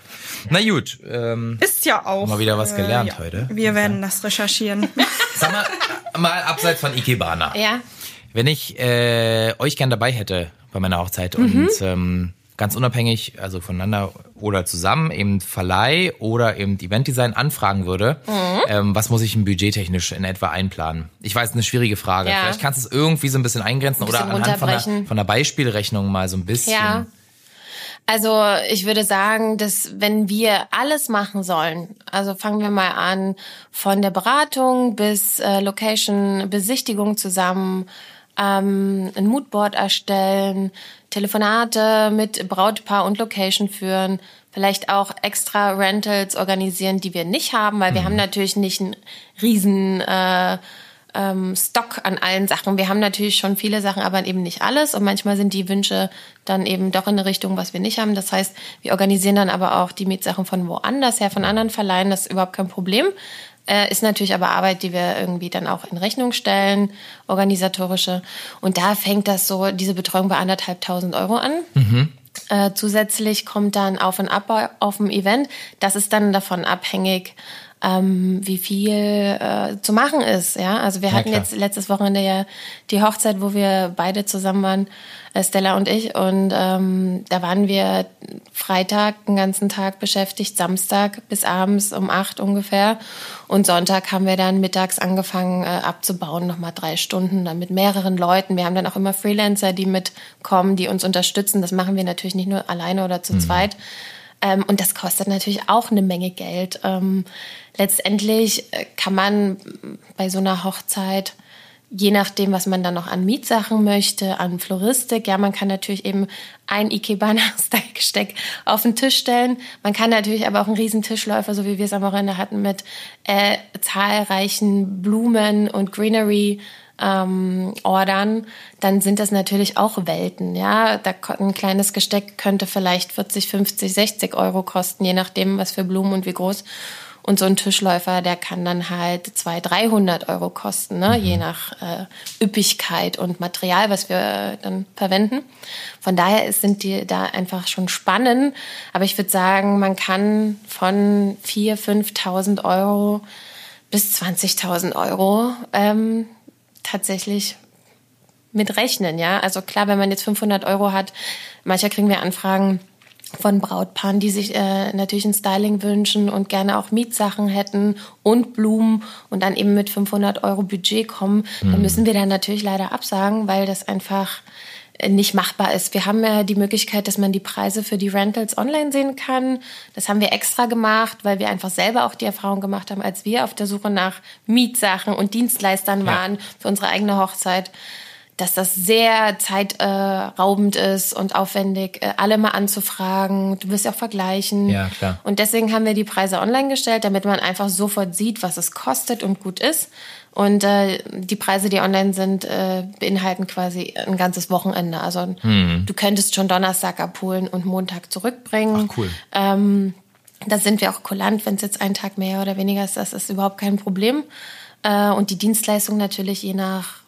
Na gut, ähm, Ist ja auch. Mal wieder was gelernt ja. heute. Wir werden das recherchieren. sag mal, mal abseits von Ikebana. Ja. Wenn ich äh, euch gern dabei hätte bei meiner Hochzeit Mhm. und ähm, ganz unabhängig, also voneinander oder zusammen, eben Verleih oder eben Eventdesign anfragen würde, Mhm. ähm, was muss ich im budgettechnisch in etwa einplanen? Ich weiß, eine schwierige Frage. Ja. Vielleicht kannst du es irgendwie so ein bisschen eingrenzen Ein oder bisschen anhand von der, von der Beispielrechnung mal so ein bisschen. Ja. Also ich würde sagen, dass wenn wir alles machen sollen, also fangen wir mal an von der Beratung bis äh, Location, Besichtigung zusammen, ähm, ein Moodboard erstellen, Telefonate mit Brautpaar und Location führen, vielleicht auch extra Rentals organisieren, die wir nicht haben, weil wir haben natürlich nicht einen riesen äh, ähm, Stock an allen Sachen. Wir haben natürlich schon viele Sachen, aber eben nicht alles. Und manchmal sind die Wünsche dann eben doch in eine Richtung, was wir nicht haben. Das heißt, wir organisieren dann aber auch die Mietsachen von woanders her, von anderen Verleihen. Das ist überhaupt kein Problem. Äh, ist natürlich aber Arbeit, die wir irgendwie dann auch in Rechnung stellen, organisatorische. Und da fängt das so, diese Betreuung bei anderthalbtausend Euro an. Äh, zusätzlich kommt dann Auf und Ab auf dem Event. Das ist dann davon abhängig, ähm, wie viel äh, zu machen ist. Ja, also wir hatten jetzt letztes Wochenende ja die Hochzeit, wo wir beide zusammen waren, äh, Stella und ich, und ähm, da waren wir Freitag den ganzen Tag beschäftigt, Samstag bis abends um acht ungefähr, und Sonntag haben wir dann mittags angefangen äh, abzubauen, nochmal drei Stunden, dann mit mehreren Leuten. Wir haben dann auch immer Freelancer, die mitkommen, die uns unterstützen. Das machen wir natürlich nicht nur alleine oder zu zweit. Ähm, und das kostet natürlich auch eine Menge Geld. Ähm, letztendlich äh, kann man bei so einer Hochzeit, je nachdem, was man dann noch an Mietsachen möchte, an Floristik, ja, man kann natürlich eben ein Ikebana-Style-Gesteck auf den Tisch stellen. Man kann natürlich aber auch einen riesen Tischläufer, so wie wir es am Wochenende hatten, mit äh, zahlreichen Blumen und Greenery ähm, ordern, dann sind das natürlich auch Welten. Ja, da ein kleines Gesteck könnte vielleicht 40, 50, 60 Euro kosten, je nachdem, was für Blumen und wie groß. Und so ein Tischläufer, der kann dann halt 200, 300 Euro kosten, ne? je nach äh, Üppigkeit und Material, was wir äh, dann verwenden. Von daher sind die da einfach schon spannend. Aber ich würde sagen, man kann von 4.000, 5.000 Euro bis 20.000 Euro ähm, tatsächlich mit rechnen, ja. Also klar, wenn man jetzt 500 Euro hat, mancher kriegen wir Anfragen, von Brautpaaren, die sich äh, natürlich ein Styling wünschen und gerne auch Mietsachen hätten und Blumen und dann eben mit 500 Euro Budget kommen, mhm. dann müssen wir dann natürlich leider absagen, weil das einfach nicht machbar ist. Wir haben ja die Möglichkeit, dass man die Preise für die Rentals online sehen kann. Das haben wir extra gemacht, weil wir einfach selber auch die Erfahrung gemacht haben, als wir auf der Suche nach Mietsachen und Dienstleistern waren ja. für unsere eigene Hochzeit dass das sehr zeitraubend ist und aufwendig, äh, alle mal anzufragen. Du wirst ja auch vergleichen. Ja, klar. Und deswegen haben wir die Preise online gestellt, damit man einfach sofort sieht, was es kostet und gut ist. Und äh, die Preise, die online sind, äh, beinhalten quasi ein ganzes Wochenende. Also hm. du könntest schon Donnerstag abholen und Montag zurückbringen. Ach, cool. Ähm, da sind wir auch kulant, wenn es jetzt ein Tag mehr oder weniger ist, das ist überhaupt kein Problem. Äh, und die Dienstleistung natürlich je nach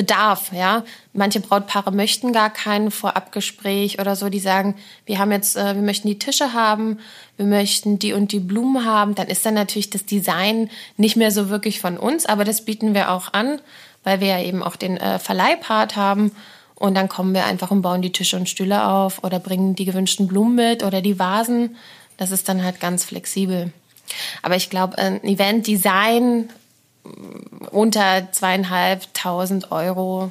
Bedarf, ja. Manche Brautpaare möchten gar kein Vorabgespräch oder so, die sagen, wir haben jetzt, äh, wir möchten die Tische haben, wir möchten die und die Blumen haben, dann ist dann natürlich das Design nicht mehr so wirklich von uns, aber das bieten wir auch an, weil wir ja eben auch den äh, Verleihpart haben und dann kommen wir einfach und bauen die Tische und Stühle auf oder bringen die gewünschten Blumen mit oder die Vasen. Das ist dann halt ganz flexibel. Aber ich glaube, ein Event-Design unter zweieinhalbtausend Euro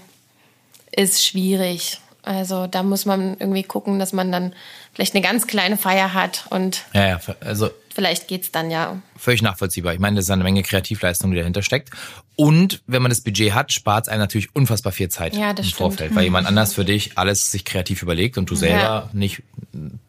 ist schwierig. Also da muss man irgendwie gucken, dass man dann vielleicht eine ganz kleine Feier hat und ja, ja, also vielleicht geht's dann ja. Völlig nachvollziehbar. Ich meine, das ist eine Menge Kreativleistung, die dahinter steckt. Und wenn man das Budget hat, spart es einem natürlich unfassbar viel Zeit ja, im stimmt. Vorfeld, weil jemand anders für dich alles sich kreativ überlegt und du selber ja. nicht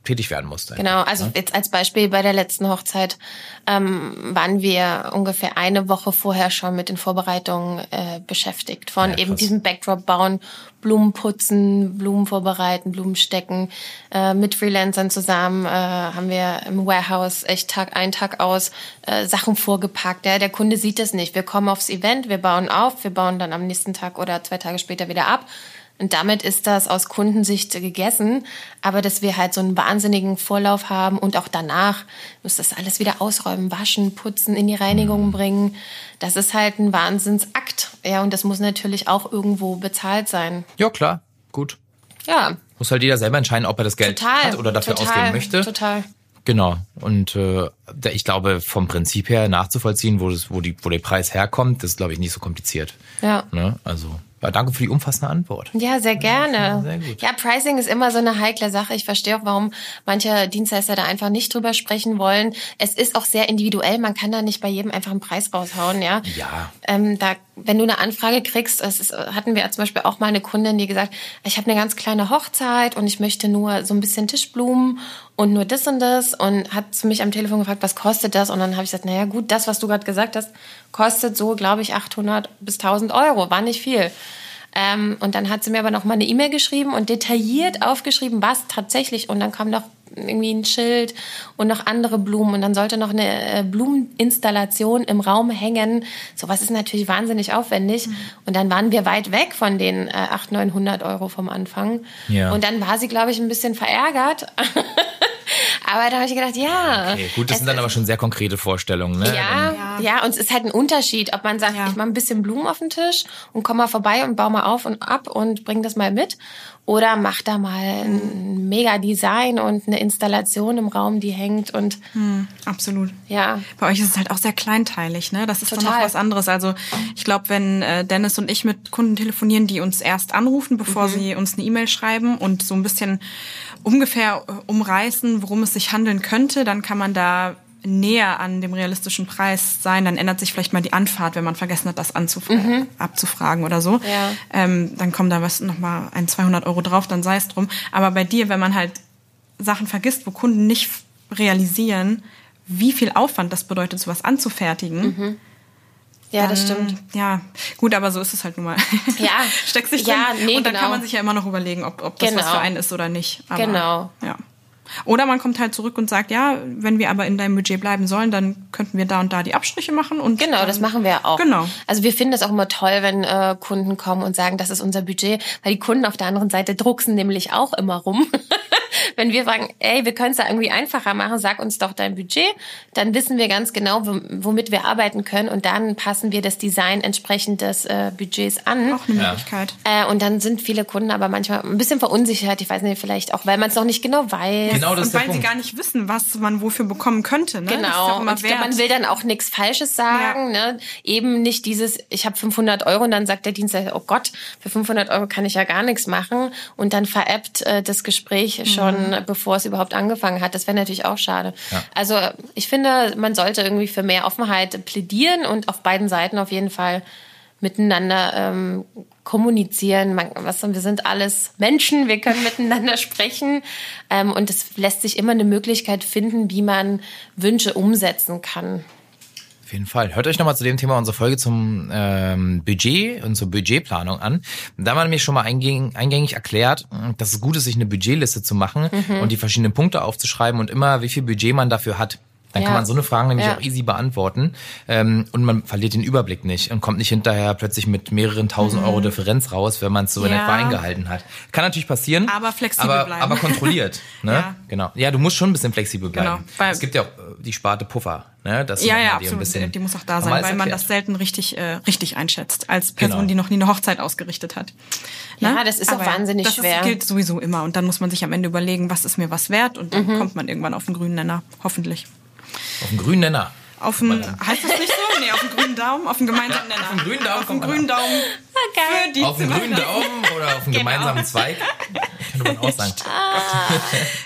tätig werden musst. Genau, also ja? jetzt als Beispiel bei der letzten Hochzeit ähm, waren wir ungefähr eine Woche vorher schon mit den Vorbereitungen äh, beschäftigt. Von ja, eben diesem Backdrop bauen, Blumen putzen, Blumen vorbereiten, Blumen stecken. Äh, mit Freelancern zusammen äh, haben wir im Warehouse echt Tag ein, Tag aus äh, Sachen vorgepackt. Ja? Der Kunde sieht das nicht. Wir kommen aufs Event, wir bauen auf, wir bauen dann am nächsten Tag oder zwei Tage später wieder ab. Und damit ist das aus Kundensicht gegessen. Aber dass wir halt so einen wahnsinnigen Vorlauf haben und auch danach muss das alles wieder ausräumen, waschen, putzen, in die Reinigung bringen. Das ist halt ein Wahnsinnsakt. Ja, und das muss natürlich auch irgendwo bezahlt sein. Ja, klar. Gut. Ja. Muss halt jeder selber entscheiden, ob er das Geld total, hat oder dafür total, ausgeben möchte. Total. Genau. Und äh, ich glaube, vom Prinzip her nachzuvollziehen, wo, das, wo, die, wo der Preis herkommt, das ist, glaube ich, nicht so kompliziert. Ja. Ne? Also ja, danke für die umfassende Antwort. Ja, sehr gerne. Ja, sehr gut. ja, Pricing ist immer so eine heikle Sache. Ich verstehe auch, warum manche Dienstleister da einfach nicht drüber sprechen wollen. Es ist auch sehr individuell. Man kann da nicht bei jedem einfach einen Preis raushauen, ja. Ja. Ähm, da, wenn du eine Anfrage kriegst, das ist, hatten wir zum Beispiel auch mal eine Kundin, die gesagt, ich habe eine ganz kleine Hochzeit und ich möchte nur so ein bisschen Tischblumen und nur das und das und hat mich am Telefon gefragt, was kostet das? Und dann habe ich gesagt, naja gut, das, was du gerade gesagt hast, kostet so, glaube ich, 800 bis 1000 Euro. War nicht viel. Ähm, und dann hat sie mir aber noch mal eine E-Mail geschrieben und detailliert aufgeschrieben, was tatsächlich. Und dann kam noch irgendwie ein Schild und noch andere Blumen. Und dann sollte noch eine äh, Blumeninstallation im Raum hängen. Sowas ist natürlich wahnsinnig aufwendig. Mhm. Und dann waren wir weit weg von den äh, 800, 900 Euro vom Anfang. Ja. Und dann war sie, glaube ich, ein bisschen verärgert. Aber da habe ich gedacht, ja. Okay, gut, das sind dann aber schon sehr konkrete Vorstellungen, ne? Ja, ja, und es ist halt ein Unterschied, ob man sagt, ja. ich mache ein bisschen Blumen auf den Tisch und komm mal vorbei und baue mal auf und ab und bring das mal mit. Oder mach da mal ein mega Design und eine Installation im Raum, die hängt und hm, absolut. Ja. Bei euch ist es halt auch sehr kleinteilig, ne? Das ist Total. dann noch was anderes. Also ich glaube, wenn äh, Dennis und ich mit Kunden telefonieren, die uns erst anrufen, bevor mhm. sie uns eine E-Mail schreiben und so ein bisschen ungefähr äh, umreißen, worum es sich handeln könnte, dann kann man da näher an dem realistischen Preis sein, dann ändert sich vielleicht mal die Anfahrt, wenn man vergessen hat, das mhm. abzufragen oder so. Ja. Ähm, dann kommen da was nochmal ein 200 Euro drauf, dann sei es drum. Aber bei dir, wenn man halt Sachen vergisst, wo Kunden nicht realisieren, wie viel Aufwand das bedeutet, sowas anzufertigen, mhm. Ja, dann, das stimmt. Ja, gut, aber so ist es halt nun mal. Ja. Steckt sich ja, drin. Nee, und dann genau. kann man sich ja immer noch überlegen, ob, ob das genau. was für einen ist oder nicht. Aber, genau. Ja. Oder man kommt halt zurück und sagt, ja, wenn wir aber in deinem Budget bleiben sollen, dann könnten wir da und da die Abstriche machen. Und genau, dann, das machen wir auch. Genau. Also wir finden das auch immer toll, wenn äh, Kunden kommen und sagen, das ist unser Budget, weil die Kunden auf der anderen Seite drucksen nämlich auch immer rum. wenn wir sagen, ey, wir können es ja irgendwie einfacher machen, sag uns doch dein Budget, dann wissen wir ganz genau, womit wir arbeiten können und dann passen wir das Design entsprechend des äh, Budgets an. Auch eine Möglichkeit. Äh, und dann sind viele Kunden aber manchmal ein bisschen verunsichert. Ich weiß nicht, vielleicht auch, weil man es noch nicht genau weiß. Genau, das und weil sie gar nicht wissen, was man wofür bekommen könnte. Ne? Genau. Und glaub, man will dann auch nichts Falsches sagen. Ja. Ne? Eben nicht dieses, ich habe 500 Euro und dann sagt der Dienstleister, oh Gott, für 500 Euro kann ich ja gar nichts machen. Und dann veräppt äh, das Gespräch mhm. schon, mhm. bevor es überhaupt angefangen hat. Das wäre natürlich auch schade. Ja. Also ich finde, man sollte irgendwie für mehr Offenheit plädieren und auf beiden Seiten auf jeden Fall miteinander ähm, kommunizieren. Man, was, wir sind alles Menschen, wir können miteinander sprechen. Ähm, und es lässt sich immer eine Möglichkeit finden, wie man Wünsche umsetzen kann. Auf jeden Fall. Hört euch nochmal zu dem Thema unsere Folge zum ähm, Budget und zur Budgetplanung an. Da haben wir nämlich schon mal eingängig, eingängig erklärt, dass es gut ist, sich eine Budgetliste zu machen mhm. und die verschiedenen Punkte aufzuschreiben und immer, wie viel Budget man dafür hat. Dann ja. kann man so eine Frage nämlich ja. auch easy beantworten ähm, und man verliert den Überblick nicht und kommt nicht hinterher plötzlich mit mehreren tausend mhm. Euro Differenz raus, wenn man es so ja. in etwa eingehalten hat. Kann natürlich passieren, aber flexibel aber, bleiben. aber kontrolliert. ne? ja. Genau. Ja, du musst schon ein bisschen flexibel bleiben. Genau. Es gibt ja auch äh, die Sparte Puffer. Ne? Das ja, ja, absolut. Bisschen, die muss auch da sein, weil man das selten richtig, äh, richtig einschätzt als Person, genau. die noch nie eine Hochzeit ausgerichtet hat. Ne? Ja, das ist aber auch wahnsinnig das schwer. Das gilt sowieso immer und dann muss man sich am Ende überlegen, was ist mir was wert und dann mhm. kommt man irgendwann auf den grünen Nenner, hoffentlich. Auf den grünen Nenner. Auf den, heißt das nicht so? Nee, auf den grünen Daumen, auf den gemeinsamen Nenner. Auf den grünen Daumen. Auf den grünen Daumen. Okay. Auf den grünen Daumen oder auf den genau. gemeinsamen Zweig. Kann man auch sagen. Ah,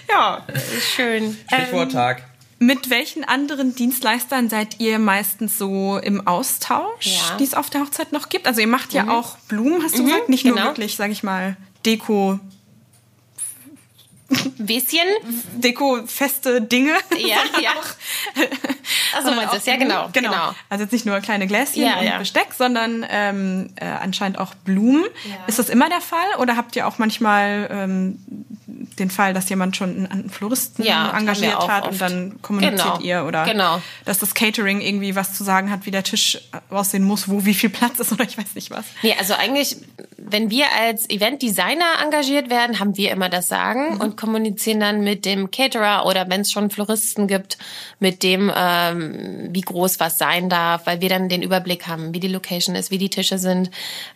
ja, schön. Stichworttag. Ähm, mit welchen anderen Dienstleistern seid ihr meistens so im Austausch, ja. die es auf der Hochzeit noch gibt? Also ihr macht ja mhm. auch Blumen, hast du mhm, gesagt, nicht genau. nur wirklich, sag ich mal, Deko, Wäschen. Deko-feste Dinge. Ja, ja. Also man das, ja genau, genau, genau. Also jetzt nicht nur kleine Gläschen ja, und ja. Besteck, sondern ähm, äh, anscheinend auch Blumen. Ja. Ist das immer der Fall oder habt ihr auch manchmal ähm, den Fall, dass jemand schon einen Floristen ja, engagiert hat oft. und dann kommuniziert genau. ihr oder genau. dass das Catering irgendwie was zu sagen hat, wie der Tisch aussehen muss, wo wie viel Platz ist oder ich weiß nicht was. Nee, also eigentlich, wenn wir als Eventdesigner engagiert werden, haben wir immer das Sagen mhm. und kommunizieren dann mit dem Caterer oder wenn es schon Floristen gibt, mit dem, ähm, wie groß was sein darf, weil wir dann den Überblick haben, wie die Location ist, wie die Tische sind.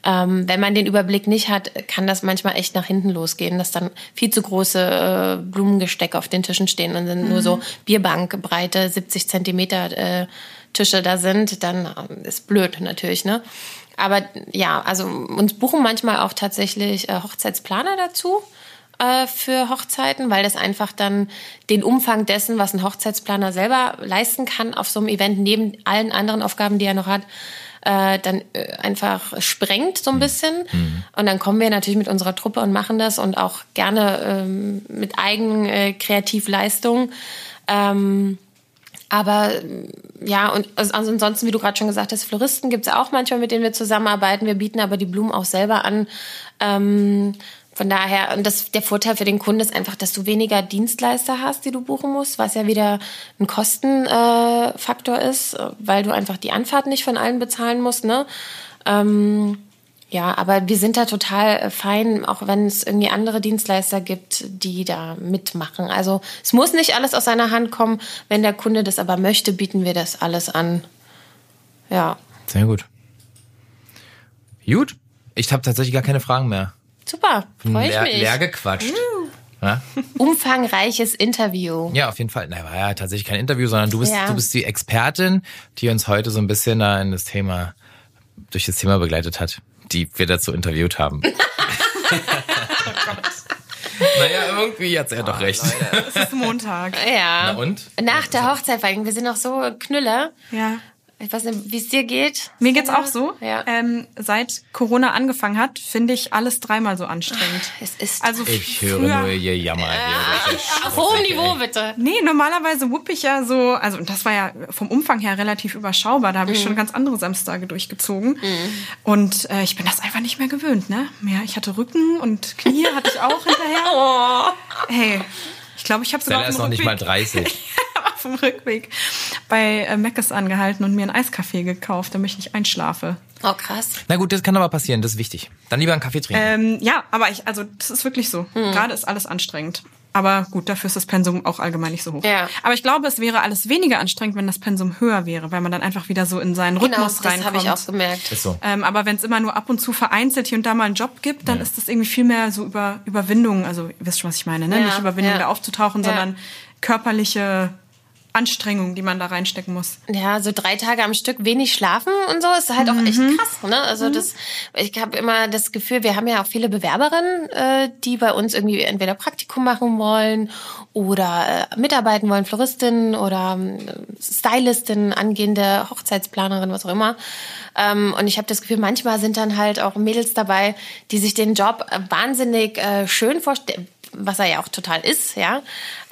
Ähm, wenn man den Überblick nicht hat, kann das manchmal echt nach hinten losgehen, dass dann viel zu große äh, Blumengestecke auf den Tischen stehen und dann mhm. nur so mhm. Bierbankbreite 70 Zentimeter äh, Tische da sind, dann äh, ist blöd natürlich, ne? Aber ja, also uns buchen manchmal auch tatsächlich äh, Hochzeitsplaner dazu äh, für Hochzeiten, weil das einfach dann den Umfang dessen, was ein Hochzeitsplaner selber leisten kann auf so einem Event, neben allen anderen Aufgaben, die er noch hat, äh, dann äh, einfach sprengt so ein mhm. bisschen. Mhm. Und dann kommen wir natürlich mit unserer Truppe und machen das und auch gerne ähm, mit eigenen äh, Kreativleistungen. Ähm, aber ja, und also ansonsten, wie du gerade schon gesagt hast, Floristen gibt es auch manchmal, mit denen wir zusammenarbeiten. Wir bieten aber die Blumen auch selber an. Ähm, von daher, und das, der Vorteil für den Kunden ist einfach, dass du weniger Dienstleister hast, die du buchen musst, was ja wieder ein Kostenfaktor äh, ist, weil du einfach die Anfahrt nicht von allen bezahlen musst, ne? Ähm, ja, aber wir sind da total äh, fein, auch wenn es irgendwie andere Dienstleister gibt, die da mitmachen. Also es muss nicht alles aus seiner Hand kommen. Wenn der Kunde das aber möchte, bieten wir das alles an. Ja. Sehr gut. Gut. Ich habe tatsächlich gar keine Fragen mehr. Super, freue ich leer, mich. Leer gequatscht. Uh. Ja? Umfangreiches Interview. Ja, auf jeden Fall. Na, war ja tatsächlich kein Interview, sondern du bist, ja. du bist die Expertin, die uns heute so ein bisschen da in das Thema, durch das Thema begleitet hat, die wir dazu interviewt haben. oh naja, irgendwie hat's er doch oh, recht. Es ist Montag. Ja. Na und? Nach der Hochzeit, weil wir sind noch so Knüller. Ja. Ich weiß nicht, wie es dir geht. Mir geht's auch so. Ja. Ähm, seit Corona angefangen hat, finde ich alles dreimal so anstrengend. Es ist. Also ich höre nur ihr Jammer. Äh, auf hohem Niveau bitte. Nee, normalerweise wupp ich ja so, also das war ja vom Umfang her relativ überschaubar. Da habe ich mhm. schon ganz andere Samstage durchgezogen. Mhm. Und äh, ich bin das einfach nicht mehr gewöhnt, ne? Ja, ich hatte Rücken und Knie hatte ich auch hinterher. Oh. Hey, ich glaube, ich habe sogar. Stella ist noch nicht mal 30. auf dem Rückweg bei äh, Meckes angehalten und mir einen Eiskaffee gekauft, damit ich nicht einschlafe. Oh, krass. Na gut, das kann aber passieren, das ist wichtig. Dann lieber einen Kaffee trinken. Ähm, ja, aber ich, also das ist wirklich so. Hm. Gerade ist alles anstrengend. Aber gut, dafür ist das Pensum auch allgemein nicht so hoch. Ja. Aber ich glaube, es wäre alles weniger anstrengend, wenn das Pensum höher wäre, weil man dann einfach wieder so in seinen Genau, Rhythmus das reinkommt. habe ich auch gemerkt. Ist so. Ähm, aber wenn es immer nur ab und zu vereinzelt hier und da mal einen Job gibt, dann Ja. ist das irgendwie viel mehr so über Überwindung. Also ihr wisst schon, was ich meine, ne? Ja, Nicht Überwindung, ja. da aufzutauchen, Ja. sondern körperliche Anstrengung, die man da reinstecken muss. Ja, so drei Tage am Stück wenig schlafen und so ist halt auch echt krass. Ne? Also das, ich habe immer das Gefühl, wir haben ja auch viele Bewerberinnen, äh, die bei uns irgendwie entweder Praktikum machen wollen oder äh, mitarbeiten wollen, Floristinnen oder ähm, Stylistin, angehende Hochzeitsplanerin, was auch immer. Ähm, und ich habe das Gefühl, manchmal sind dann halt auch Mädels dabei, die sich den Job äh, wahnsinnig äh, schön vorstellen was er ja auch total ist, ja,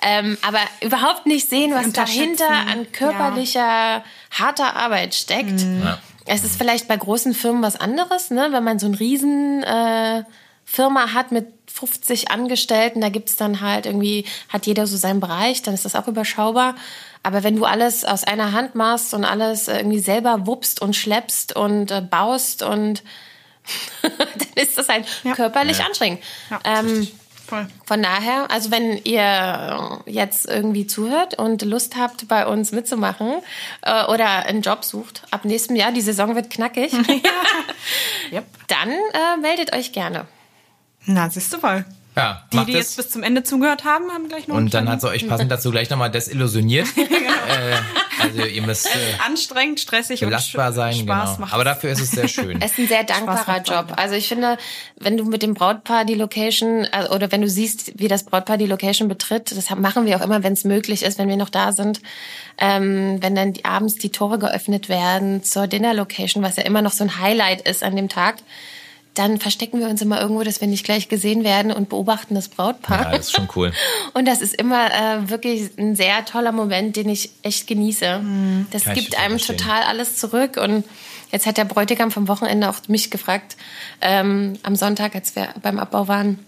ähm, aber überhaupt nicht sehen, was dahinter an körperlicher, harter Arbeit steckt. Ja. Es ist vielleicht bei großen Firmen was anderes, ne? wenn man so eine riesen äh, Firma hat mit 50 Angestellten, da gibt's dann halt irgendwie, hat jeder so seinen Bereich, dann ist das auch überschaubar. Aber wenn du alles aus einer Hand machst und alles irgendwie selber wuppst und schleppst und äh, baust und dann ist das halt Ja. körperlich Ja. anstrengend. Ja, ähm, Voll. von daher, also wenn ihr jetzt irgendwie zuhört und Lust habt, bei uns mitzumachen äh, oder einen Job sucht, ab nächstem Jahr, die Saison wird knackig, Yep. dann äh, meldet euch gerne. Na, siehst du wohl. Ja, Die, macht die es. jetzt bis zum Ende zugehört haben, haben gleich noch Und dann hat sie euch passend dazu gleich nochmal desillusioniert. äh, also ihr müsst äh, anstrengend, stressig belastbar und sein, Spaß genau. macht. Aber dafür ist es sehr schön. Es ist ein sehr dankbarer Job. Also ich finde, wenn du mit dem Brautpaar die Location äh, oder wenn du siehst, wie das Brautpaar die Location betritt, das machen wir auch immer, wenn es möglich ist, wenn wir noch da sind, ähm, wenn dann die, abends die Tore geöffnet werden zur Dinner Location, was ja immer noch so ein Highlight ist an dem Tag, dann verstecken wir uns immer irgendwo, dass wir nicht gleich gesehen werden und beobachten das Brautpaar. ja, das ist schon cool. Und das ist immer äh, wirklich ein sehr toller Moment, den ich echt genieße. Das Kann gibt einem verstehen. total alles zurück. Und jetzt hat der Bräutigam vom Wochenende auch mich gefragt, ähm, am Sonntag, als wir beim Abbau waren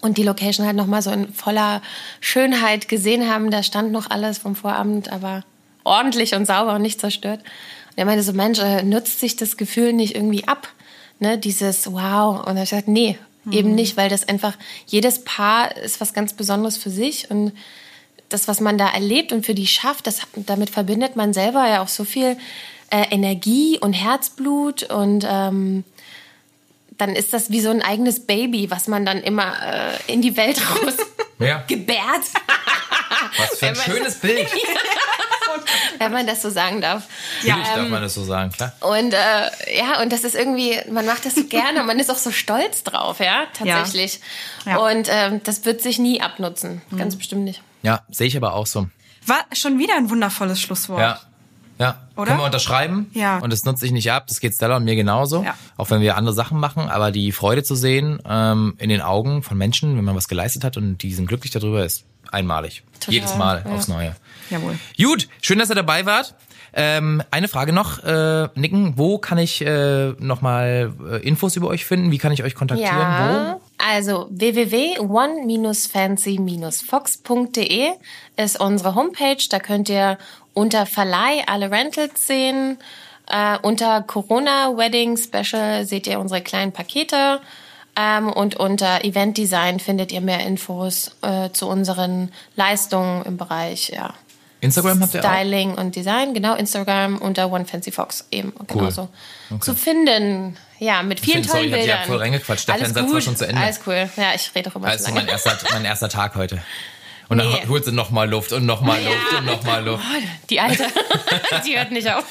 und die Location halt nochmal so in voller Schönheit gesehen haben. Da stand noch alles vom Vorabend, aber ordentlich und sauber und nicht zerstört. Und er meinte so, Mensch, äh, nutzt sich das Gefühl nicht irgendwie ab? Ne, dieses Wow. Und dann hab ich gesagt, nee, eben nicht, weil das einfach, jedes Paar ist was ganz Besonderes für sich und das, was man da erlebt und für die schafft, das, damit verbindet man selber ja auch so viel äh, Energie und Herzblut und ähm, dann ist das wie so ein eigenes Baby, was man dann immer äh, in die Welt raus Ja, gebärt, was für ein schönes Bild. wenn man das so sagen darf. Natürlich darf man das so sagen, klar. Und äh, ja, und das ist irgendwie, man macht das so gerne und man ist auch so stolz drauf, ja, tatsächlich. Ja. Und ähm, das wird sich nie abnutzen, ganz bestimmt nicht. Ja, sehe ich aber auch so. War schon wieder ein wundervolles Schlusswort. Ja. Ja. Oder? Können wir unterschreiben? Ja. Und das nutze ich nicht ab. Das geht Stella und mir genauso. Ja. Auch wenn wir andere Sachen machen. Aber die Freude zu sehen ähm, in den Augen von Menschen, wenn man was geleistet hat und die sind glücklich darüber, ist einmalig. Total, Jedes Mal ja. aufs Neue. Jawohl. Gut, schön, dass ihr dabei wart. Ähm, eine Frage noch, äh, Nicken, wo kann ich äh, nochmal äh, Infos über euch finden? Wie kann ich euch kontaktieren? Ja, also www.one-fancy-fox.de ist unsere Homepage. Da könnt ihr unter Verleih alle Rentals sehen. Äh, unter Corona Wedding Special seht ihr unsere kleinen Pakete. Ähm, und unter Event Design findet ihr mehr Infos äh, zu unseren Leistungen im Bereich ja? Instagram habt ihr auch? Styling und Design. Genau, Instagram unter One Fancy Fox eben Cool. genauso zu finden. Ja, mit vielen Sorry, tollen ich hab ja Bildern. voll reingequatscht. Der Alles Fernsatz war schon zu Ende. Alles cool. Ja, ich rede auch immer Das zu ist lange. mein erster, mein erster Tag heute. Und dann Nee. holt sie nochmal Luft und nochmal Luft und nochmal Luft. Die Alte, die hört nicht auf.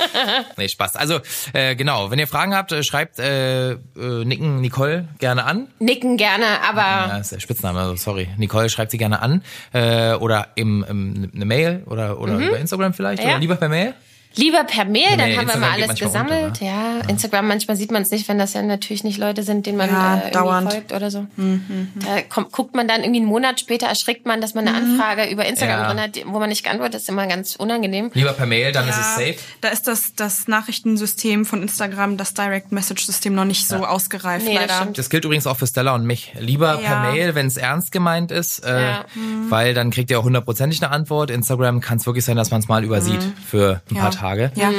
Nee, Spaß. Also, äh, genau, wenn ihr Fragen habt, äh, schreibt äh, äh, Nicken Nicole gerne an. Nicken gerne, aber Ja, ist der Spitzname, also sorry. Nicole schreibt sie gerne an. Äh, oder im, im, eine Mail oder, oder über Instagram vielleicht. Mhm. Ja. Oder lieber per Mail. Lieber per Mail, dann Nee, haben wir Instagram mal geht alles gesammelt. unter, ja, Instagram, manchmal sieht man es nicht, wenn das ja natürlich nicht Leute sind, denen man Ja, äh, dauernd. folgt oder so. Da kommt, guckt man dann irgendwie einen Monat später, erschrickt man, dass man eine Anfrage über Instagram Ja. drin hat, wo man nicht geantwortet, das ist immer ganz unangenehm. Lieber per Mail, dann ist es Ja, safe. Da ist das, das Nachrichtensystem von Instagram, das Direct Message System noch nicht so ausgereift, Nee, das leider. stimmt. Das gilt übrigens auch für Stella und mich. Lieber per Ja. Mail, wenn es ernst gemeint ist, äh, Ja. weil dann kriegt ihr auch hundertprozentig eine Antwort. Instagram kann es wirklich sein, dass man es mal übersieht für ein Ja. paar Tage. Ja.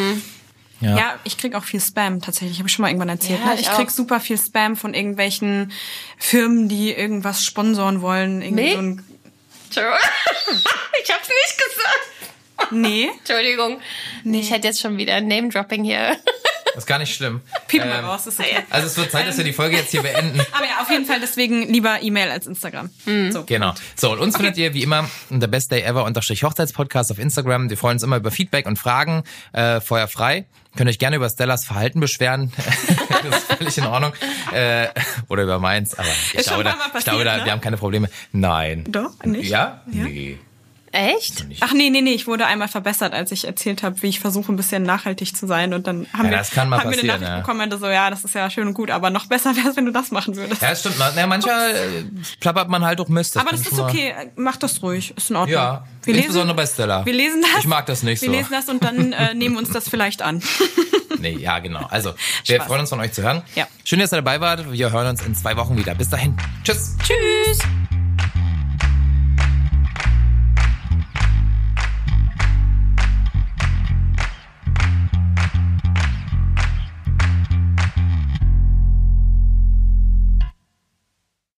Ja. Ja, ich krieg auch viel Spam tatsächlich. Habe ich schon mal irgendwann erzählt. Ja, ne? ich Ich krieg super viel Spam von irgendwelchen Firmen, die irgendwas sponsoren wollen. Irgendwie Milch? so ein Entschuldigung. Ich hab's nicht gesagt. Nee, Entschuldigung. Nee. Ich hätte jetzt schon wieder Name-Dropping hier. Das ist gar nicht schlimm. piep mal Ähm, raus. Ist okay. Also es wird Zeit, dass wir die Folge jetzt hier beenden. Aber ja, auf jeden Fall deswegen lieber E-Mail als Instagram. So. Genau. So, und uns findet ihr wie immer unter Best Day Ever unterstrich Hochzeitspodcast auf Instagram. Wir freuen uns immer über Feedback und Fragen. Äh, Feuer frei. Könnt euch gerne über Stellas Verhalten beschweren. das ist völlig in Ordnung. Äh, oder über meins, aber ich glaube, da, Mal ich glaube da, passiert, ne? wir haben keine Probleme. Nein. Doch, nicht? Ja? Ja? Nee. Echt? Ach nee, nee, nee, ich wurde einmal verbessert, als ich erzählt habe, wie ich versuche, ein bisschen nachhaltig zu sein. Und dann haben Ja, wir, das kann mal haben wir eine Nachricht ja. bekommen, meinte so, ja, das ist ja schön und gut, aber noch besser wäre es, wenn du das machen würdest. Ja, das stimmt. Na, manchmal äh, plappert man halt auch Mist. aber kann das ist okay, mach das ruhig, ist in Ordnung. Ja, wir insbesondere bei Stella. Wir lesen das. Ich mag das nicht Wir so. lesen das und dann äh, nehmen uns das vielleicht an. Nee, ja, genau. Also, wir Spaß. freuen uns von euch zu hören. Ja. Schön, dass ihr dabei wart. Wir hören uns in zwei Wochen wieder. Bis dahin. Tschüss. Tschüss.